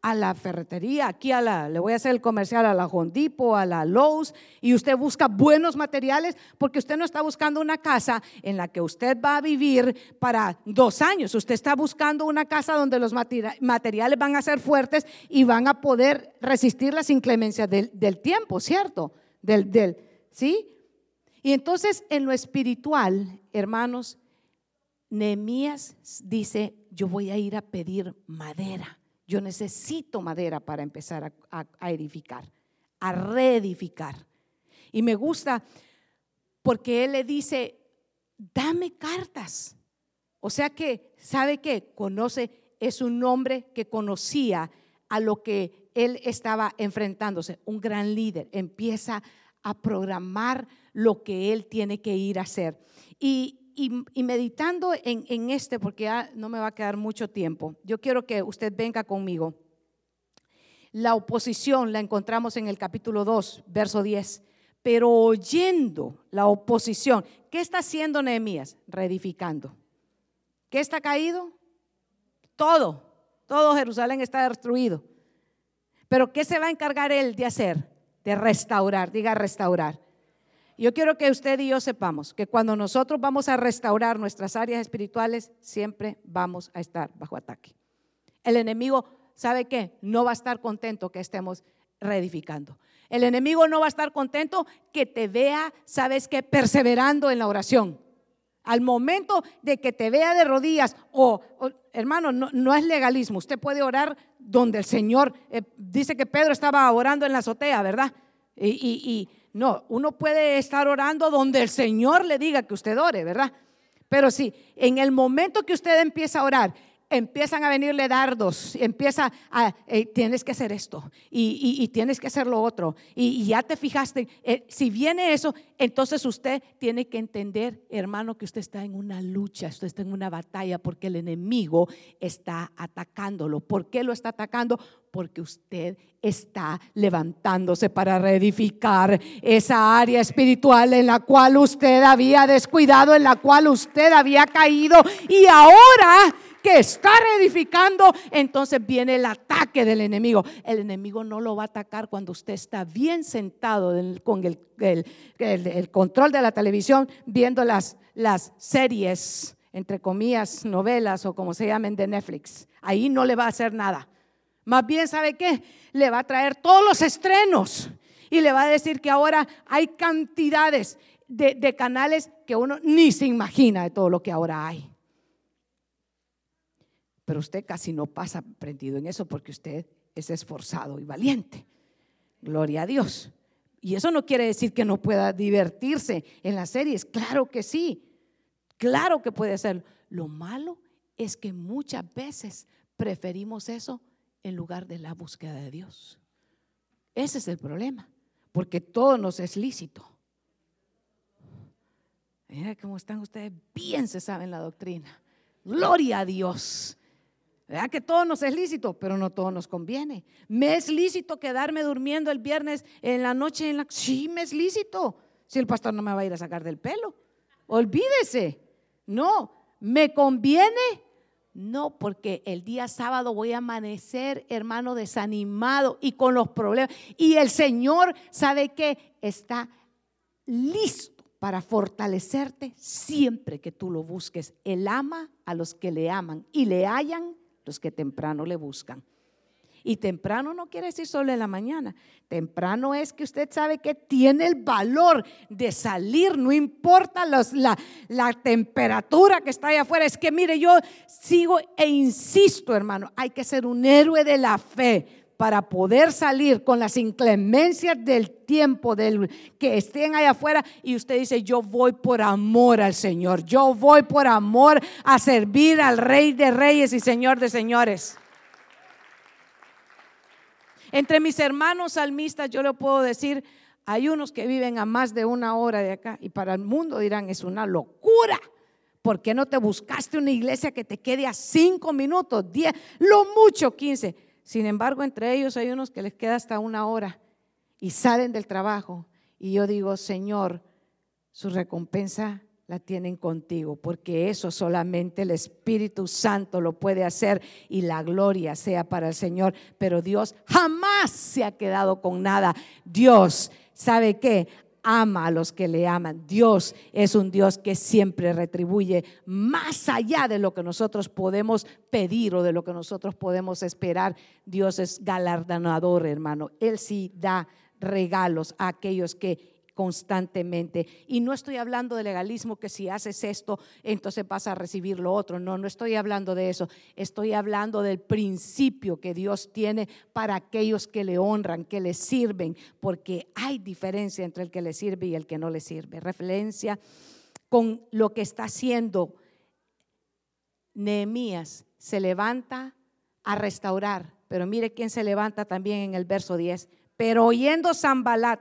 a la ferretería, aquí a la, le voy a hacer el comercial a la Hondipo, a la Lowe's, y usted busca buenos materiales, porque usted no está buscando una casa en la que usted va a vivir para dos años. Usted está buscando una casa donde los materiales van a ser fuertes y van a poder resistir las inclemencias del, tiempo, ¿cierto? Del, del, ¿Sí? Y entonces en lo espiritual, hermanos, Nehemías dice, yo voy a ir a pedir madera yo necesito madera para empezar a, edificar, a reedificar. Y me gusta porque él le dice, dame cartas. O sea que, ¿sabe qué? Conoce, es un hombre que conocía a lo que él estaba enfrentándose, un gran líder. Empieza a programar lo que él tiene que ir a hacer. Y, y, meditando en, este, porque ya no me va a quedar mucho tiempo, yo quiero que usted venga conmigo. La oposición la encontramos en el capítulo 2, verso 10. Pero oyendo la oposición, ¿qué está haciendo Nehemías? Reedificando. ¿Qué está caído? Todo. Todo Jerusalén está destruido. Pero ¿qué se va a encargar él de hacer? De restaurar, diga restaurar. Yo quiero que usted y yo sepamos que cuando nosotros vamos a restaurar nuestras áreas espirituales, siempre vamos a estar bajo ataque. El enemigo, ¿sabe qué? No va a estar contento que estemos reedificando. El enemigo no va a estar contento que te vea, ¿sabes qué? Perseverando en la oración. Al momento de que te vea de rodillas, o, hermano, no, es legalismo, usted puede orar donde el Señor, eh, dice que Pedro estaba orando en la azotea, ¿verdad? y, no, uno puede estar orando donde el Señor le diga que usted ore, ¿verdad? Pero sí, en el momento que usted empieza a orar empiezan a venirle dardos, empieza a, eh, tienes que hacer esto y, tienes que hacer lo otro. Y, ya te fijaste, eh, si viene eso, entonces usted tiene que entender, hermano, que usted está en una lucha, usted está en una batalla porque el enemigo está atacándolo. ¿Por qué lo está atacando? Porque usted está levantándose para reedificar esa área espiritual en la cual usted había descuidado, en la cual usted había caído y ahora que está reedificando, entonces viene el ataque del enemigo. El enemigo no lo va a atacar cuando usted está bien sentado con el, control de la televisión viendo las, series, entre comillas, novelas o como se llamen de Netflix. Ahí no le va a hacer nada. Más bien, ¿sabe qué? Le va a traer todos los estrenos y le va a decir que ahora hay cantidades de, de, canales que uno ni se imagina de todo lo que ahora hay. Pero usted casi no pasa prendido en eso porque usted es esforzado y valiente. Gloria a Dios. Y eso no quiere decir que no pueda divertirse en las series. Claro que sí. Claro que puede ser. Lo malo es que muchas veces preferimos eso en lugar de la búsqueda de Dios. Ese es el problema. Porque todo nos es lícito. Mira cómo están ustedes. Bien se saben la doctrina. Gloria a Dios. ¿Verdad que todo nos es lícito? Pero no todo nos conviene. ¿Me es lícito quedarme durmiendo el viernes en la noche? Sí, me es lícito. Si el pastor no me va a ir a sacar del pelo. Olvídese. No. ¿Me conviene? No, porque el día sábado voy a amanecer, hermano, desanimado y con los problemas. Y el Señor sabe que está listo para fortalecerte siempre que tú lo busques. Él ama a los que le aman y le hallan que temprano le buscan. Y temprano no quiere decir solo en la mañana. Temprano es que usted sabe que tiene el valor de salir, no importa la, la, temperatura que está allá afuera. Es que mire, yo sigo e insisto, hermano, hay que ser un héroe de la fe para poder salir con las inclemencias del tiempo del que estén allá afuera y usted dice, yo voy por amor al Señor, yo voy por amor a servir al Rey de Reyes y Señor de Señores. Entre mis hermanos salmistas yo le puedo decir, hay unos que viven a más de una hora de acá y para el mundo dirán, es una locura, ¿Por qué no te buscaste una iglesia que te quede a cinco minutos, diez, lo mucho quince? Sin embargo, entre ellos hay unos que les queda hasta una hora y salen del trabajo. Y yo digo, Señor, su recompensa la tienen contigo, porque eso solamente el Espíritu Santo lo puede hacer y la gloria sea para el Señor. Pero Dios jamás se ha quedado con nada. Dios, ¿sabe qué? Ama a los que le aman. Dios es un Dios que siempre retribuye más allá de lo que nosotros podemos pedir o de lo que nosotros podemos esperar. Dios es galardonador, hermano. Él sí da regalos a aquellos que constantemente. Y no estoy hablando de legalismo, que si haces esto, entonces vas a recibir lo otro. No, no estoy hablando de eso. Estoy hablando del principio que Dios tiene para aquellos que le honran, que le sirven, porque hay diferencia entre el que le sirve y el que no le sirve. Referencia con lo que está haciendo Nehemías. Se levanta a restaurar, pero mire quién se levanta también en el verso 10. Pero oyendo Zambalat,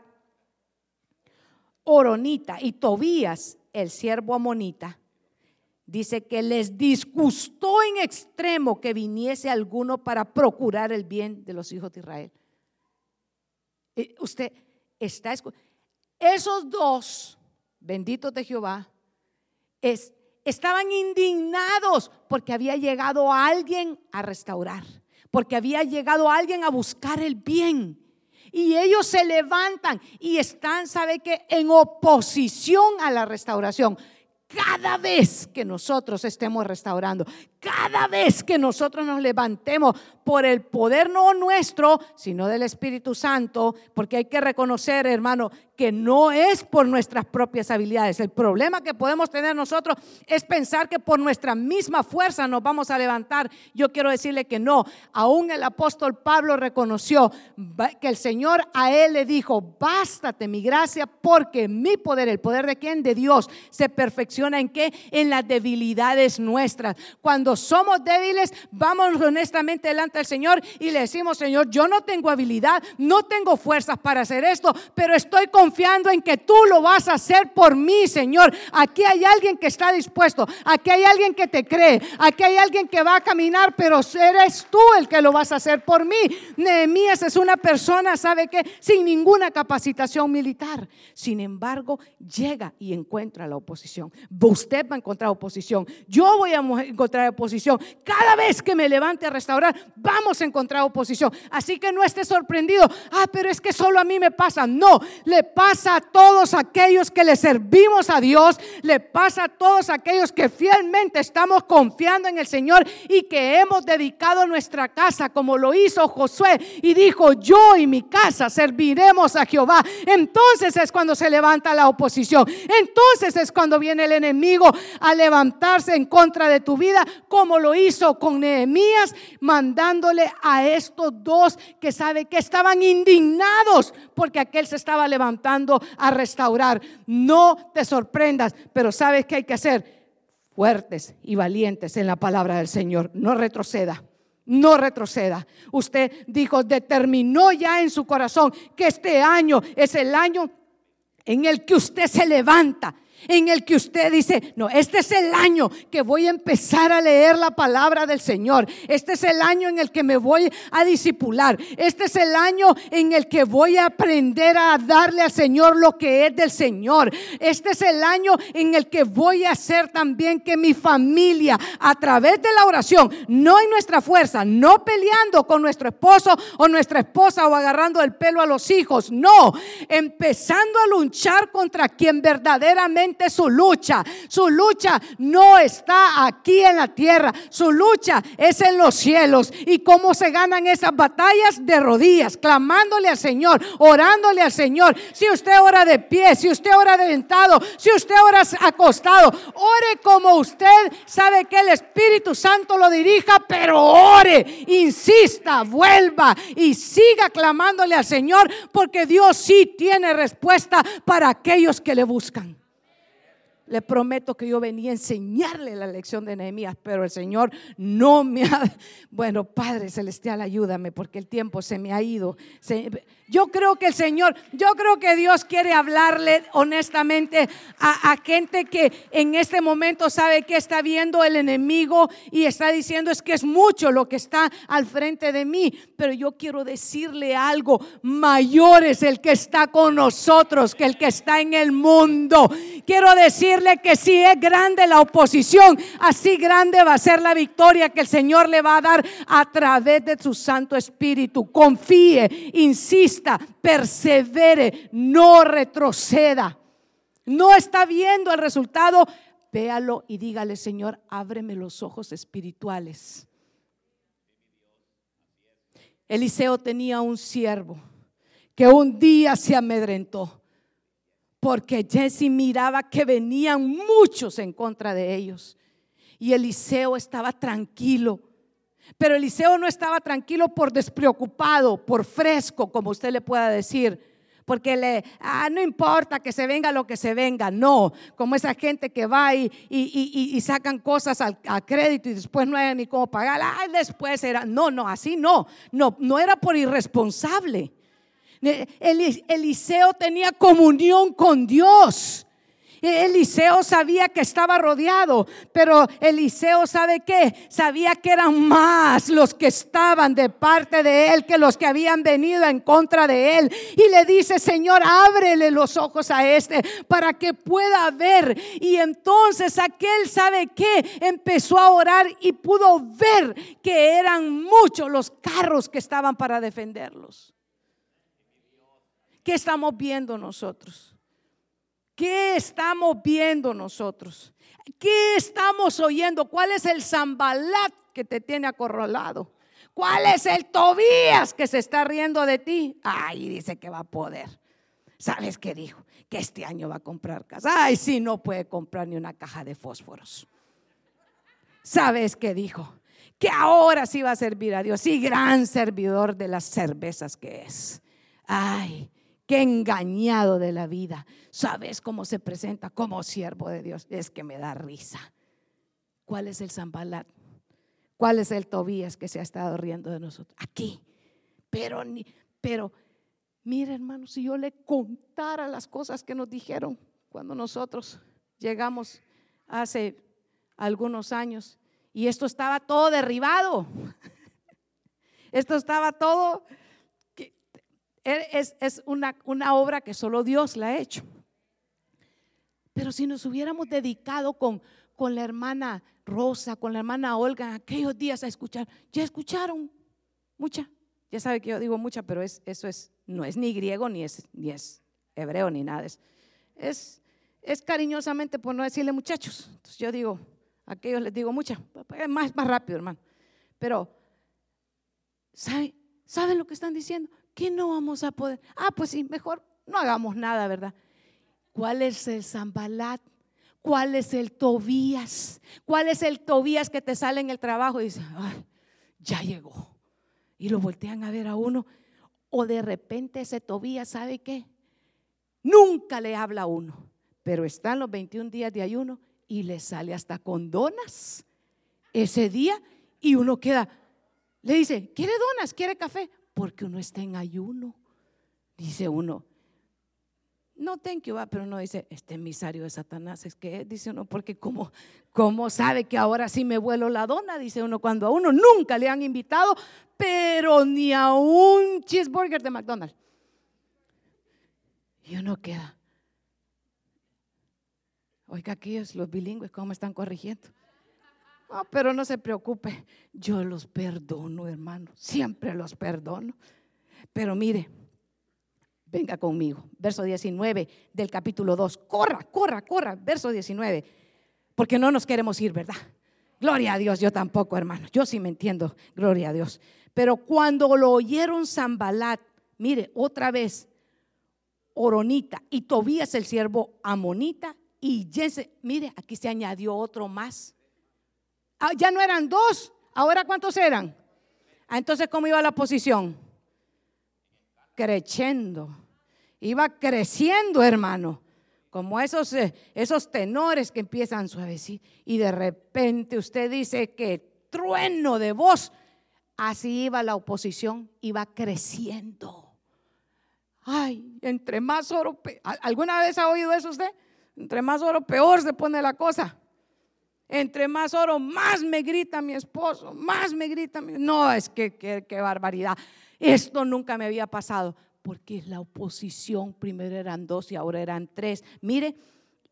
Oronita y Tobías, el siervo amonita, dice que les disgustó en extremo que viniese alguno para procurar el bien de los hijos de Israel. Eh, usted está esos dos, benditos de Jehová, estaban indignados porque había llegado alguien a restaurar, porque había llegado alguien a buscar el bien. Y ellos se levantan y están, ¿sabe qué? En oposición a la restauración. Cada vez que nosotros estemos restaurando, cada vez que nosotros nos levantemos por el poder no nuestro, sino del Espíritu Santo, porque hay que reconocer, hermano, que no es por nuestras propias habilidades. El problema que podemos tener nosotros es pensar que por nuestra misma fuerza nos vamos a levantar. Yo quiero decirle que no. Aún el apóstol Pablo reconoció que el Señor a él le dijo, bástate mi gracia porque mi poder, el poder de quién? De Dios, se perfecciona en qué? En las debilidades nuestras. Cuando somos débiles, vamos honestamente delante del Señor y le decimos, Señor, yo no tengo habilidad, no tengo fuerzas para hacer esto, pero estoy confiando en que tú lo vas a hacer por mí, Señor. Aquí hay alguien que está dispuesto, aquí hay alguien que te cree, aquí hay alguien que va a caminar, pero eres tú el que lo vas a hacer por mí. Nehemías es una persona, ¿sabe qué? Sin ninguna capacitación militar. Sin embargo, llega y encuentra la oposición. Usted va a encontrar oposición. Yo voy a encontrar oposición. Cada vez que me levante a restaurar, vamos a encontrar oposición. Así que no esté sorprendido. Ah, pero es que solo a mí me pasa. No, le pasa a todos aquellos que le servimos a Dios. Le pasa a todos aquellos que fielmente estamos confiando en el Señor y que hemos dedicado nuestra casa como lo hizo Josué y dijo, yo y mi casa serviremos a Jehová. Entonces es cuando se levanta la oposición. Entonces es cuando viene el enemigo a levantarse en contra de tu vida como lo hizo con Nehemías, mandándole a estos dos que sabe que estaban indignados porque aquel se estaba levantando a restaurar. No te sorprendas, pero sabes que hay que hacer fuertes y valientes en la palabra del Señor. No retroceda. No retroceda. Usted dijo, determinó ya en su corazón que este año es el año en el que usted se levanta en el que usted dice, no, este es el año que voy a empezar a leer la palabra del Señor. Este es el año en el que me voy a disipular. Este es el año en el que voy a aprender a darle al Señor lo que es del Señor. Este es el año en el que voy a hacer también que mi familia, a través de la oración, no en nuestra fuerza, no peleando con nuestro esposo o nuestra esposa o agarrando el pelo a los hijos, no, empezando a luchar contra quien verdaderamente su lucha. Su lucha no está aquí en la tierra, su lucha es en los cielos. ¿Y cómo se ganan esas batallas? De rodillas, clamándole al Señor, orándole al Señor. Si usted ora de pie, si usted ora dentado, si usted ora acostado, ore como usted sabe que el Espíritu Santo lo dirija, pero ore, insista, vuelva y siga clamándole al Señor, porque Dios sí tiene respuesta para aquellos que le buscan. Le prometo que yo venía a enseñarle la lección de Nehemías, pero el Señor no me ha... Bueno, Padre Celestial, ayúdame porque el tiempo se me ha ido. Yo creo que el Señor, yo creo que Dios quiere hablarle honestamente a, gente que en este momento sabe que está viendo el enemigo y está diciendo es que es mucho lo que está al frente de mí, pero yo quiero decirle algo, mayor es el que está con nosotros que el que está en el mundo. Quiero decirle que si es grande la oposición, así grande va a ser la victoria que el Señor le va a dar a través de su Santo Espíritu. Confíe, persevere, no retroceda. No está viendo el resultado, véalo y dígale, Señor, ábreme los ojos espirituales. Eliseo tenía un siervo que un día se amedrentó porque Jesse miraba que venían muchos en contra de ellos. Y Eliseo estaba tranquilo pero Eliseo no estaba tranquilo por despreocupado, por fresco, como usted le pueda decir. Porque le, ah, no importa que se venga lo que se venga, no, como esa gente que va y, y, sacan cosas al, a crédito y después no hay ni cómo pagar, ah, después era, no, no, así no, no, no era por irresponsable. Eliseo tenía comunión con Dios. Eliseo sabía que estaba rodeado, pero Eliseo sabe qué? Sabía que eran más los que estaban de parte de él que los que habían venido en contra de él. Y le dice, Señor, ábrele los ojos a este para que pueda ver. Y entonces aquel sabe qué? Empezó a orar y pudo ver que eran muchos los carros que estaban para defenderlos. ¿Qué estamos viendo nosotros? ¿Qué estamos viendo nosotros? ¿Qué estamos oyendo? ¿Cuál es el zambalat que te tiene acorralado? ¿Cuál es el Tobías que se está riendo de ti? Ay, dice que va a poder. ¿Sabes qué dijo? Que este año va a comprar casa. Ay, sí, no puede comprar ni una caja de fósforos. ¿Sabes qué dijo? Que ahora sí va a servir a Dios. Y gran servidor de las cervezas que es. Ay, qué engañado de la vida. ¿Sabes cómo se presenta como siervo de Dios? Es que me da risa. ¿Cuál es el Zambalat? ¿Cuál es el Tobías que se ha estado riendo de nosotros? Aquí. Pero, pero, mire hermano, si yo le contara las cosas que nos dijeron cuando nosotros llegamos hace algunos años y esto estaba todo derribado. Esto estaba todo es, una, una obra que solo Dios la ha hecho. Pero si nos hubiéramos dedicado con, con la hermana Rosa, con la hermana Olga, aquellos días a escuchar, ya escucharon mucha. Ya sabe que yo digo mucha, pero es, eso es, no es ni griego, ni es, ni es hebreo, ni nada. Es, es, es cariñosamente por no decirle muchachos. Entonces yo digo, a aquellos les digo mucha, más, más rápido, hermano. Pero, ¿sabe, ¿saben lo que están diciendo? ¿Qué no vamos a poder? Ah, pues sí, mejor no hagamos nada, ¿verdad? ¿Cuál es el Zambalat? ¿Cuál es el Tobías? ¿Cuál es el Tobías que te sale en el trabajo y dice, ay, ya llegó? Y lo voltean a ver a uno. O de repente ese Tobías, ¿sabe qué? Nunca le habla a uno, pero están los 21 días de ayuno y le sale hasta con donas ese día y uno queda, le dice, ¿quiere donas? ¿Quiere café? Porque uno está en ayuno. Dice uno, no thank you, pero uno dice, este emisario de Satanás es que dice uno, porque como, como sabe que ahora sí me vuelo la dona, dice uno, cuando a uno nunca le han invitado, pero ni a un cheeseburger de McDonald's. Y uno queda. Oiga, aquellos, los bilingües, ¿cómo están corrigiendo? No, pero no se preocupe, yo los perdono, hermano, siempre los perdono. Pero mire, venga conmigo, verso 19 del capítulo 2, corra, corra, corra, verso 19, porque no nos queremos ir, ¿verdad? Gloria a Dios, yo tampoco, hermano, yo sí me entiendo, gloria a Dios. Pero cuando lo oyeron Zambalat, mire, otra vez, Oronita y Tobías el siervo Amonita y Jesse, mire, aquí se añadió otro más. Ah, ya no eran dos, ahora cuántos eran. Ah, entonces, ¿cómo iba la posición? Creciendo. Iba creciendo, hermano. como esos, eh, esos tenores que empiezan suavecito y de repente usted dice que trueno de voz. Así iba la oposición, iba creciendo. Ay, entre más oro, ¿alguna vez ha oído eso usted? Entre más oro, peor se pone la cosa. Entre más oro, más me grita mi esposo, más me grita mi... No, es que qué barbaridad. Esto nunca me había pasado, porque la oposición, primero eran dos y ahora eran tres. Mire,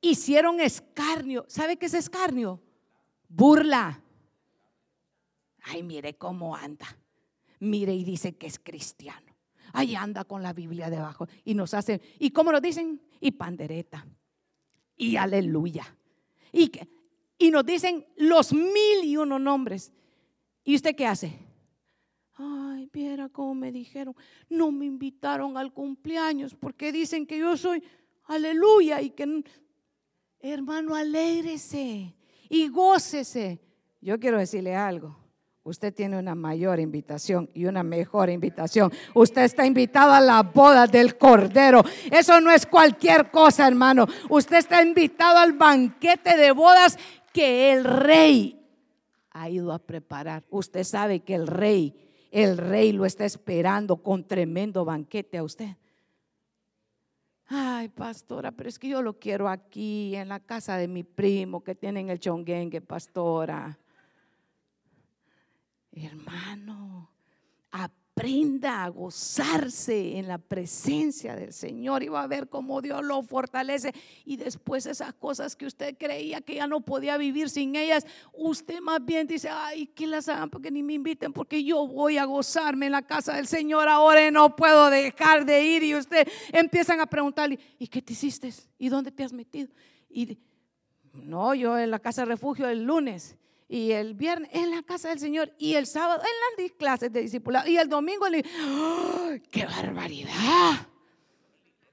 hicieron escarnio. ¿Sabe qué es escarnio? Burla. Ay, mire cómo anda. Mire y dice que es cristiano. Ahí anda con la Biblia debajo y nos hace, ¿y cómo lo dicen? Y pandereta. Y aleluya. Y, y nos dicen los mil y uno nombres. ¿Y usted qué hace? Ay, viera cómo me dijeron, no me invitaron al cumpleaños porque dicen que yo soy aleluya y que, hermano, alégrese y gócese. Yo quiero decirle algo. Usted tiene una mayor invitación y una mejor invitación. Usted está invitado a la boda del Cordero. Eso no es cualquier cosa, hermano. Usted está invitado al banquete de bodas que el rey ha ido a preparar. Usted sabe que el rey, el rey lo está esperando con tremendo banquete a usted. Ay, pastora, pero es que yo lo quiero aquí, en la casa de mi primo que tienen el chonguengue, pastora. Hermano, aprenda a gozarse en la presencia del Señor y va a ver cómo Dios lo fortalece. Y después esas cosas que usted creía que ya no podía vivir sin ellas, usted más bien dice, ay, que las hagan porque ni me inviten, porque yo voy a gozarme en la casa del Señor ahora y no puedo dejar de ir. Y usted empiezan a preguntarle, ¿y qué te hiciste? ¿Y dónde te has metido? Y no, yo en la casa de refugio el lunes y el viernes en la casa del Señor y el sábado en las clases de discipulado y el domingo le ¡qué barbaridad!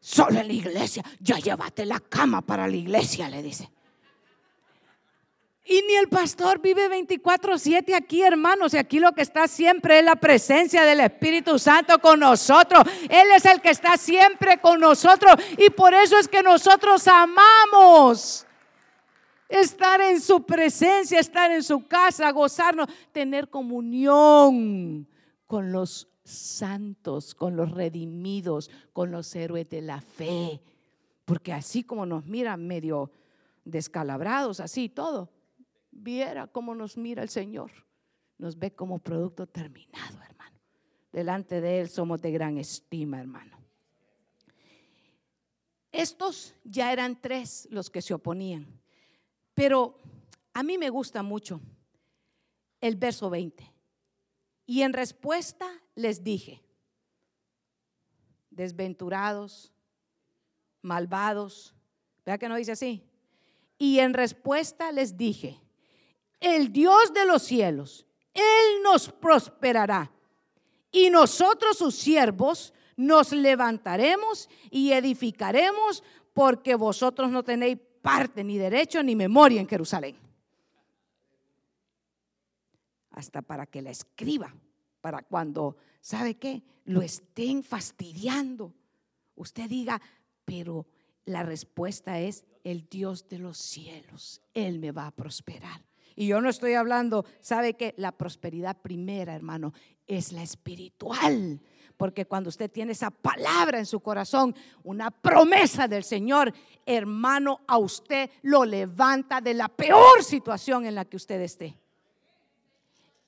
Solo en la iglesia, ya llévate la cama para la iglesia, le dice. Y ni el pastor vive 24/7 aquí, hermanos. Y aquí lo que está siempre es la presencia del Espíritu Santo con nosotros. Él es el que está siempre con nosotros. Y por eso es que nosotros amamos estar en su presencia, estar en su casa, gozarnos, tener comunión con los santos, con los redimidos, con los héroes de la fe. Porque así como nos miran medio descalabrados, así todo, viera cómo nos mira el Señor. Nos ve como producto terminado, hermano. Delante de Él somos de gran estima, hermano. Estos ya eran tres los que se oponían. Pero a mí me gusta mucho el verso 20. Y en respuesta les dije, desventurados, malvados, vea que no dice así? Y en respuesta les dije, el Dios de los cielos, Él nos prosperará. Y nosotros sus siervos nos levantaremos y edificaremos porque vosotros no tenéis parte, ni derecho, ni memoria en Jerusalén. Hasta para que la escriba, para cuando, ¿sabe qué? Lo estén fastidiando. Usted diga, pero la respuesta es el Dios de los cielos. Él me va a prosperar. Y yo no estoy hablando, ¿sabe qué? La prosperidad primera, hermano, es la espiritual. Porque cuando usted tiene esa palabra en su corazón, una promesa del Señor, hermano, a usted lo levanta de la peor situación en la que usted esté.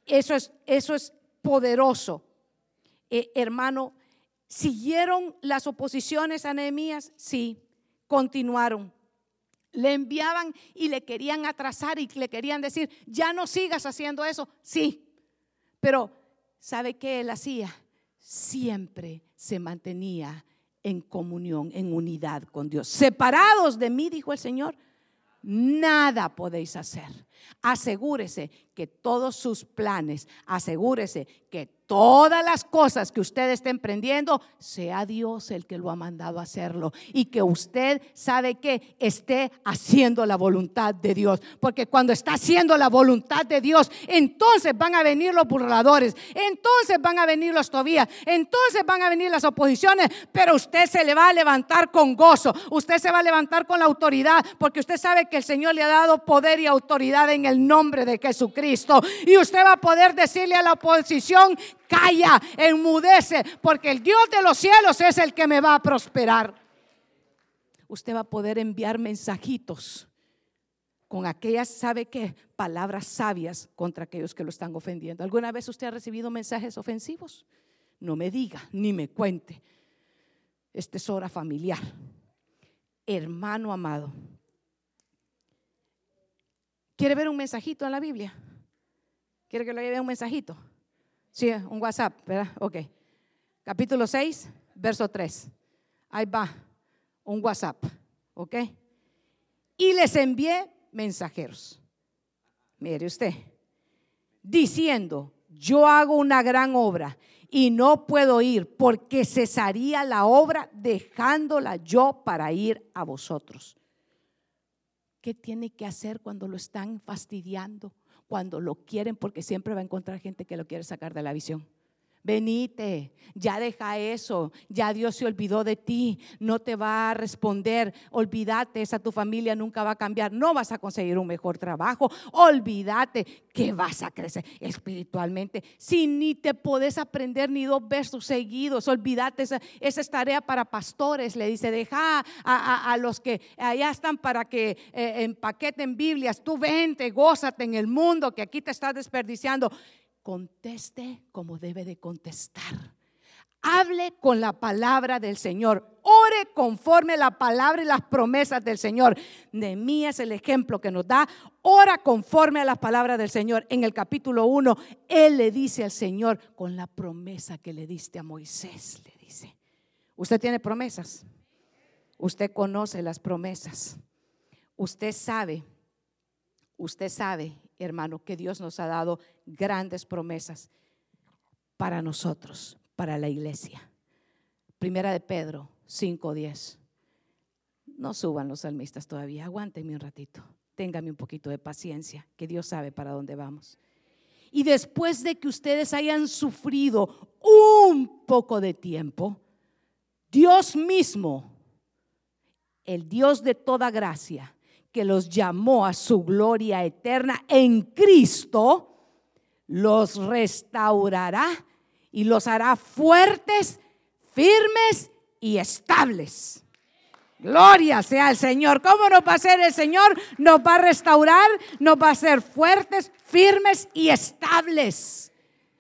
Eso es, eso es poderoso. Eh, hermano, ¿siguieron las oposiciones a Nehemías? Sí, continuaron. Le enviaban y le querían atrasar y le querían decir, ya no sigas haciendo eso. Sí, pero ¿sabe qué él hacía? Siempre se mantenía en comunión, en unidad con Dios. Separados de mí, dijo el Señor, nada podéis hacer. Asegúrese que todos sus planes, asegúrese que todas las cosas que usted esté emprendiendo, sea Dios el que lo ha mandado a hacerlo. Y que usted sabe que esté haciendo la voluntad de Dios. Porque cuando está haciendo la voluntad de Dios, entonces van a venir los burladores, entonces van a venir los tobías, entonces van a venir las oposiciones, pero usted se le va a levantar con gozo, usted se va a levantar con la autoridad, porque usted sabe que el Señor le ha dado poder y autoridad en el nombre de Jesucristo. Y usted va a poder decirle a la oposición, calla, enmudece, porque el Dios de los cielos es el que me va a prosperar. Usted va a poder enviar mensajitos con aquellas, ¿sabe qué? Palabras sabias contra aquellos que lo están ofendiendo. ¿Alguna vez usted ha recibido mensajes ofensivos? No me diga, ni me cuente. Esta es hora familiar. Hermano amado. ¿Quiere ver un mensajito en la Biblia? ¿Quiere que le lleve un mensajito? Sí, un WhatsApp, ¿verdad? Ok. Capítulo 6, verso 3. Ahí va, un WhatsApp, ¿ok? Y les envié mensajeros. Mire usted, diciendo, yo hago una gran obra y no puedo ir porque cesaría la obra dejándola yo para ir a vosotros. ¿Qué tiene que hacer cuando lo están fastidiando? Cuando lo quieren, porque siempre va a encontrar gente que lo quiere sacar de la visión. Venite, ya deja eso, ya Dios se olvidó de ti, no te va a responder, olvídate, esa tu familia nunca va a cambiar, no vas a conseguir un mejor trabajo, olvídate que vas a crecer espiritualmente. Si ni te puedes aprender ni dos versos seguidos, olvídate, esa, es tarea para pastores, le dice, deja a, los que allá están para que eh, empaqueten Biblias, tú vente, gózate en el mundo que aquí te estás desperdiciando conteste como debe de contestar. Hable con la palabra del Señor. Ore conforme la palabra y las promesas del Señor. mí es el ejemplo que nos da. Ora conforme a las palabras del Señor. En el capítulo 1, Él le dice al Señor con la promesa que le diste a Moisés. Le dice, usted tiene promesas. Usted conoce las promesas. Usted sabe, usted sabe hermano, que Dios nos ha dado grandes promesas para nosotros, para la iglesia. Primera de Pedro 5:10. No suban los salmistas todavía, aguántenme un ratito, téngame un poquito de paciencia, que Dios sabe para dónde vamos. Y después de que ustedes hayan sufrido un poco de tiempo, Dios mismo, el Dios de toda gracia, que los llamó a su gloria eterna en Cristo, los restaurará y los hará fuertes, firmes y estables. Gloria sea el Señor. ¿Cómo nos va a hacer el Señor? Nos va a restaurar, nos va a hacer fuertes, firmes y estables.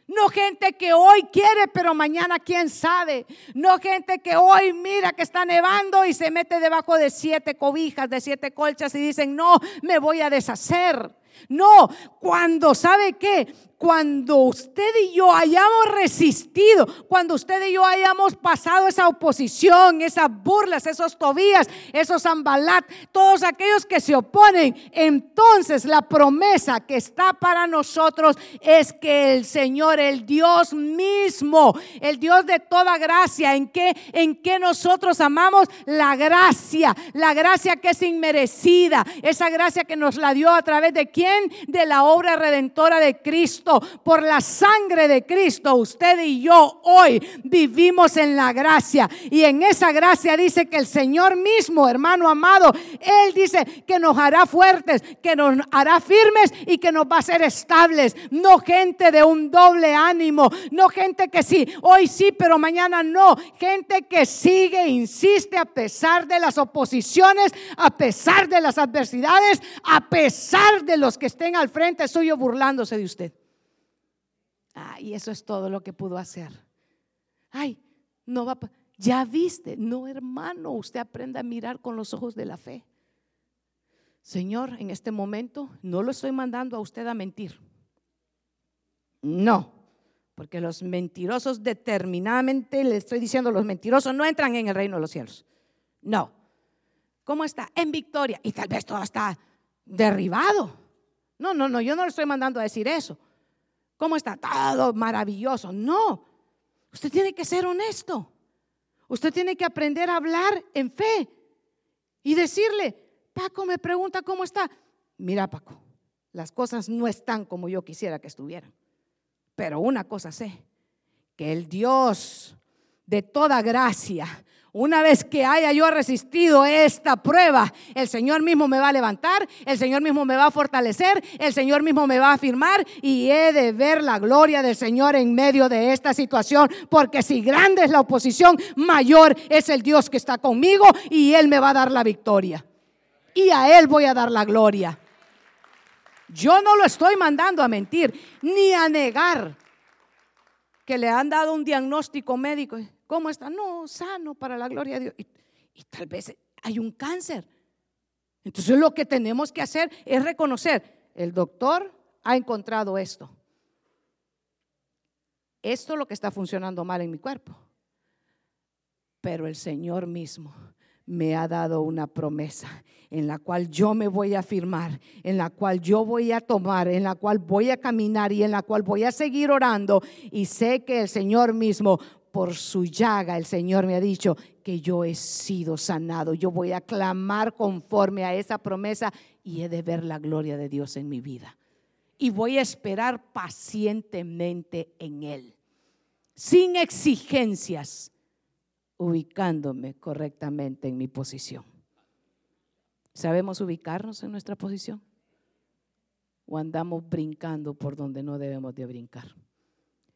No gente que hoy quiere, pero mañana quién sabe. No gente que hoy mira que está nevando y se mete debajo de siete cobijas, de siete colchas y dicen, no, me voy a deshacer. No, cuando sabe que cuando usted y yo hayamos resistido, cuando usted y yo hayamos pasado esa oposición, esas burlas, esos tobías, esos ambalat, todos aquellos que se oponen, entonces la promesa que está para nosotros es que el Señor, el Dios mismo, el Dios de toda gracia, en que en que nosotros amamos la gracia, la gracia que es inmerecida, esa gracia que nos la dio a través de quién? De la obra redentora de Cristo por la sangre de Cristo, usted y yo hoy vivimos en la gracia. Y en esa gracia dice que el Señor mismo, hermano amado, Él dice que nos hará fuertes, que nos hará firmes y que nos va a hacer estables. No gente de un doble ánimo, no gente que sí, hoy sí, pero mañana no. Gente que sigue, insiste a pesar de las oposiciones, a pesar de las adversidades, a pesar de los que estén al frente suyo burlándose de usted. Ah, y eso es todo lo que pudo hacer. Ay, no va, ya viste, no hermano, usted aprende a mirar con los ojos de la fe. Señor, en este momento no lo estoy mandando a usted a mentir. No, porque los mentirosos determinadamente, le estoy diciendo, los mentirosos no entran en el reino de los cielos. No. ¿Cómo está? En victoria. Y tal vez todo está derribado. No, no, no, yo no le estoy mandando a decir eso. ¿Cómo está? Todo maravilloso. No, usted tiene que ser honesto. Usted tiene que aprender a hablar en fe y decirle, Paco me pregunta cómo está. Mira, Paco, las cosas no están como yo quisiera que estuvieran. Pero una cosa sé, que el Dios de toda gracia, una vez que haya yo resistido esta prueba, el Señor mismo me va a levantar, el Señor mismo me va a fortalecer, el Señor mismo me va a afirmar y he de ver la gloria del Señor en medio de esta situación, porque si grande es la oposición, mayor es el Dios que está conmigo y Él me va a dar la victoria. Y a Él voy a dar la gloria. Yo no lo estoy mandando a mentir ni a negar que le han dado un diagnóstico médico. ¿Cómo está? No, sano para la gloria de Dios. Y, tal vez hay un cáncer. Entonces lo que tenemos que hacer es reconocer, el doctor ha encontrado esto. Esto es lo que está funcionando mal en mi cuerpo. Pero el Señor mismo me ha dado una promesa en la cual yo me voy a firmar, en la cual yo voy a tomar, en la cual voy a caminar y en la cual voy a seguir orando. Y sé que el Señor mismo, por su llaga, el Señor me ha dicho que yo he sido sanado. Yo voy a clamar conforme a esa promesa y he de ver la gloria de Dios en mi vida. Y voy a esperar pacientemente en Él, sin exigencias ubicándome correctamente en mi posición. ¿Sabemos ubicarnos en nuestra posición? ¿O andamos brincando por donde no debemos de brincar?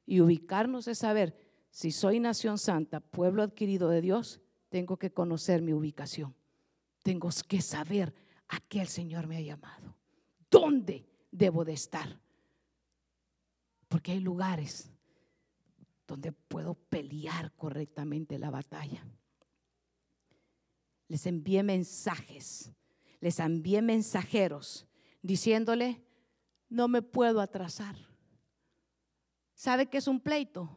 Y ubicarnos es saber, si soy nación santa, pueblo adquirido de Dios, tengo que conocer mi ubicación. Tengo que saber a qué el Señor me ha llamado. ¿Dónde debo de estar? Porque hay lugares donde puedo pelear correctamente la batalla. Les envié mensajes, les envié mensajeros diciéndole, no me puedo atrasar. ¿Sabe qué es un pleito?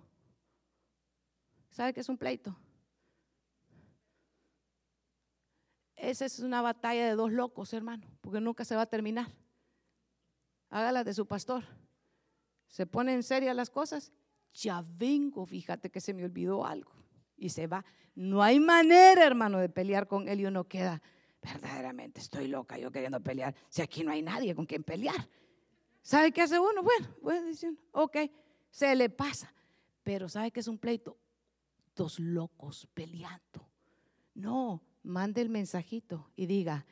¿Sabe qué es un pleito? Esa es una batalla de dos locos, hermano, porque nunca se va a terminar. Hágala de su pastor. Se pone en serio las cosas ya vengo, fíjate que se me olvidó algo. Y se va. No hay manera, hermano, de pelear con él y uno queda, verdaderamente estoy loca yo queriendo pelear. Si aquí no hay nadie con quien pelear. ¿Sabe qué hace uno? Bueno, bueno, diciendo, ok, se le pasa. Pero ¿sabe qué es un pleito? Dos locos peleando. No, mande el mensajito y diga,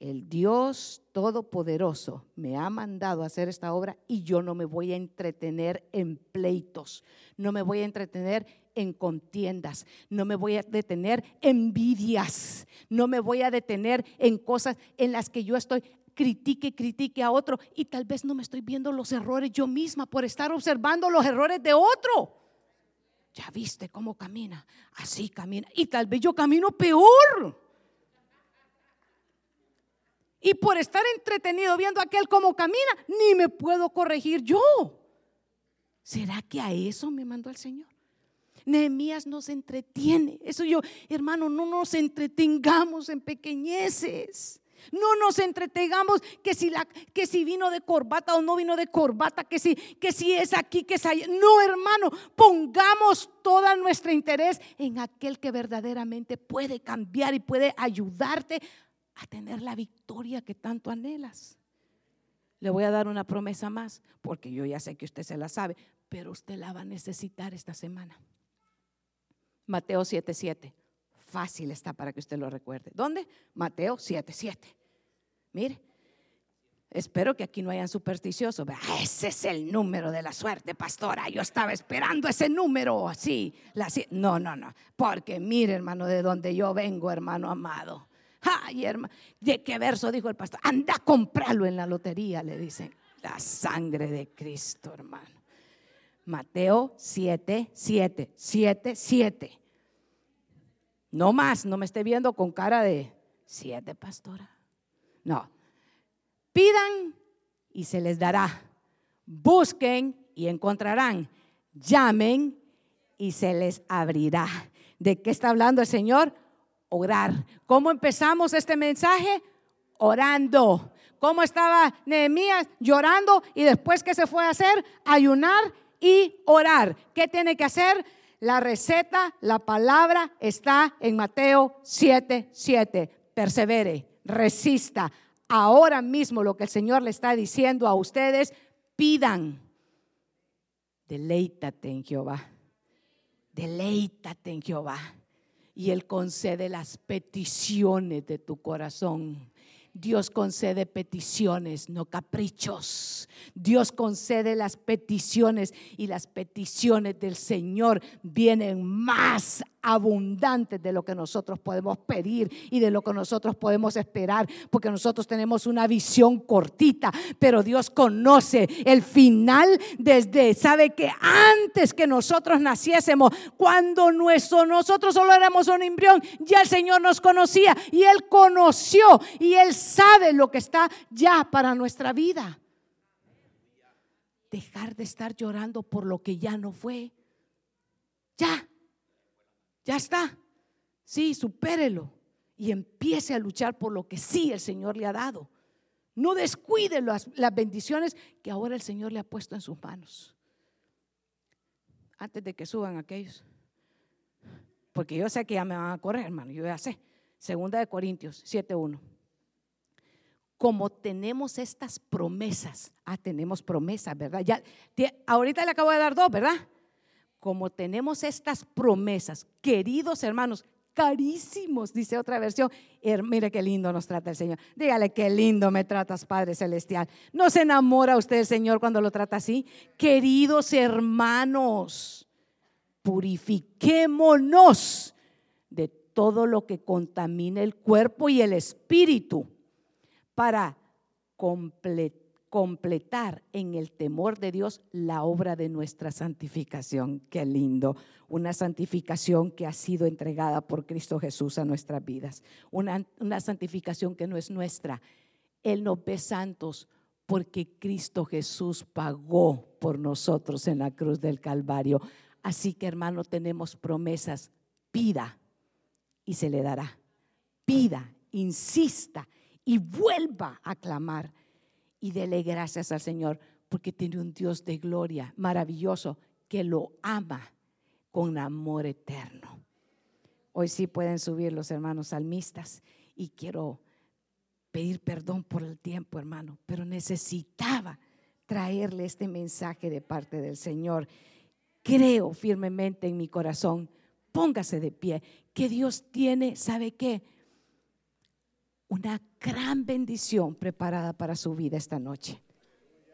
el Dios Todopoderoso me ha mandado hacer esta obra y yo no me voy a entretener en pleitos, no me voy a entretener en contiendas, no me voy a detener en envidias, no me voy a detener en cosas en las que yo estoy critique, critique a otro y tal vez no me estoy viendo los errores yo misma por estar observando los errores de otro. Ya viste cómo camina, así camina y tal vez yo camino peor. Y por estar entretenido viendo a aquel cómo camina, ni me puedo corregir yo. ¿Será que a eso me mandó el Señor? Nehemías nos entretiene. Eso yo, hermano, no nos entretengamos en pequeñeces. No nos entretengamos que si, la, que si vino de corbata o no vino de corbata, que si, que si es aquí, que es allá. No, hermano, pongamos todo nuestro interés en aquel que verdaderamente puede cambiar y puede ayudarte a tener la victoria que tanto anhelas. Le voy a dar una promesa más, porque yo ya sé que usted se la sabe, pero usted la va a necesitar esta semana. Mateo 7:7. Fácil está para que usted lo recuerde. ¿Dónde? Mateo 7:7. Mire, espero que aquí no hayan supersticiosos. Ese es el número de la suerte, pastora. Yo estaba esperando ese número así. No, no, no. Porque mire, hermano, de donde yo vengo, hermano amado. Ay, hermano, ¿de qué verso dijo el pastor? Anda a comprarlo en la lotería, le dicen. La sangre de Cristo, hermano. Mateo 7, 7, 7, 7. No más, no me esté viendo con cara de 7, pastora. No. Pidan y se les dará. Busquen y encontrarán. Llamen y se les abrirá. ¿De qué está hablando el Señor? orar. ¿Cómo empezamos este mensaje? Orando. ¿Cómo estaba Nehemías llorando y después qué se fue a hacer? Ayunar y orar. ¿Qué tiene que hacer? La receta, la palabra está en Mateo 7, 7. Persevere, resista. Ahora mismo lo que el Señor le está diciendo a ustedes, pidan. Deleítate en Jehová. Deleítate en Jehová. Y Él concede las peticiones de tu corazón. Dios concede peticiones, no caprichos. Dios concede las peticiones y las peticiones del Señor vienen más abundantes de lo que nosotros podemos pedir y de lo que nosotros podemos esperar, porque nosotros tenemos una visión cortita, pero Dios conoce el final desde, sabe que antes que nosotros naciésemos, cuando nuestro, nosotros solo éramos un embrión, ya el Señor nos conocía y Él conoció y Él sabe lo que está ya para nuestra vida. Dejar de estar llorando por lo que ya no fue. Ya. Ya está. Sí, supérelo y empiece a luchar por lo que sí el Señor le ha dado. No descuide las, las, bendiciones que ahora el Señor le ha puesto en sus manos. Antes de que suban aquellos. Porque yo sé que ya me van a correr, hermano. Yo ya sé. Segunda de Corintios 7.1. Como tenemos estas promesas. Ah, tenemos promesas, ¿verdad? Ya, ahorita le acabo de dar dos, ¿verdad? Como tenemos estas promesas, queridos hermanos, carísimos, dice otra versión. Mire qué lindo nos trata el Señor. Dígale qué lindo me tratas, Padre Celestial. ¿No se enamora usted el Señor cuando lo trata así? Queridos hermanos, purifiquémonos de todo lo que contamina el cuerpo y el espíritu para completar completar en el temor de Dios la obra de nuestra santificación. Qué lindo. Una santificación que ha sido entregada por Cristo Jesús a nuestras vidas. Una, una santificación que no es nuestra. Él nos ve santos porque Cristo Jesús pagó por nosotros en la cruz del Calvario. Así que hermano, tenemos promesas. Pida y se le dará. Pida, insista y vuelva a clamar y dele gracias al Señor porque tiene un Dios de gloria maravilloso que lo ama con amor eterno. Hoy sí pueden subir los hermanos salmistas y quiero pedir perdón por el tiempo, hermano, pero necesitaba traerle este mensaje de parte del Señor. Creo firmemente en mi corazón, póngase de pie, que Dios tiene, ¿sabe qué? Una gran bendición preparada para su vida esta noche.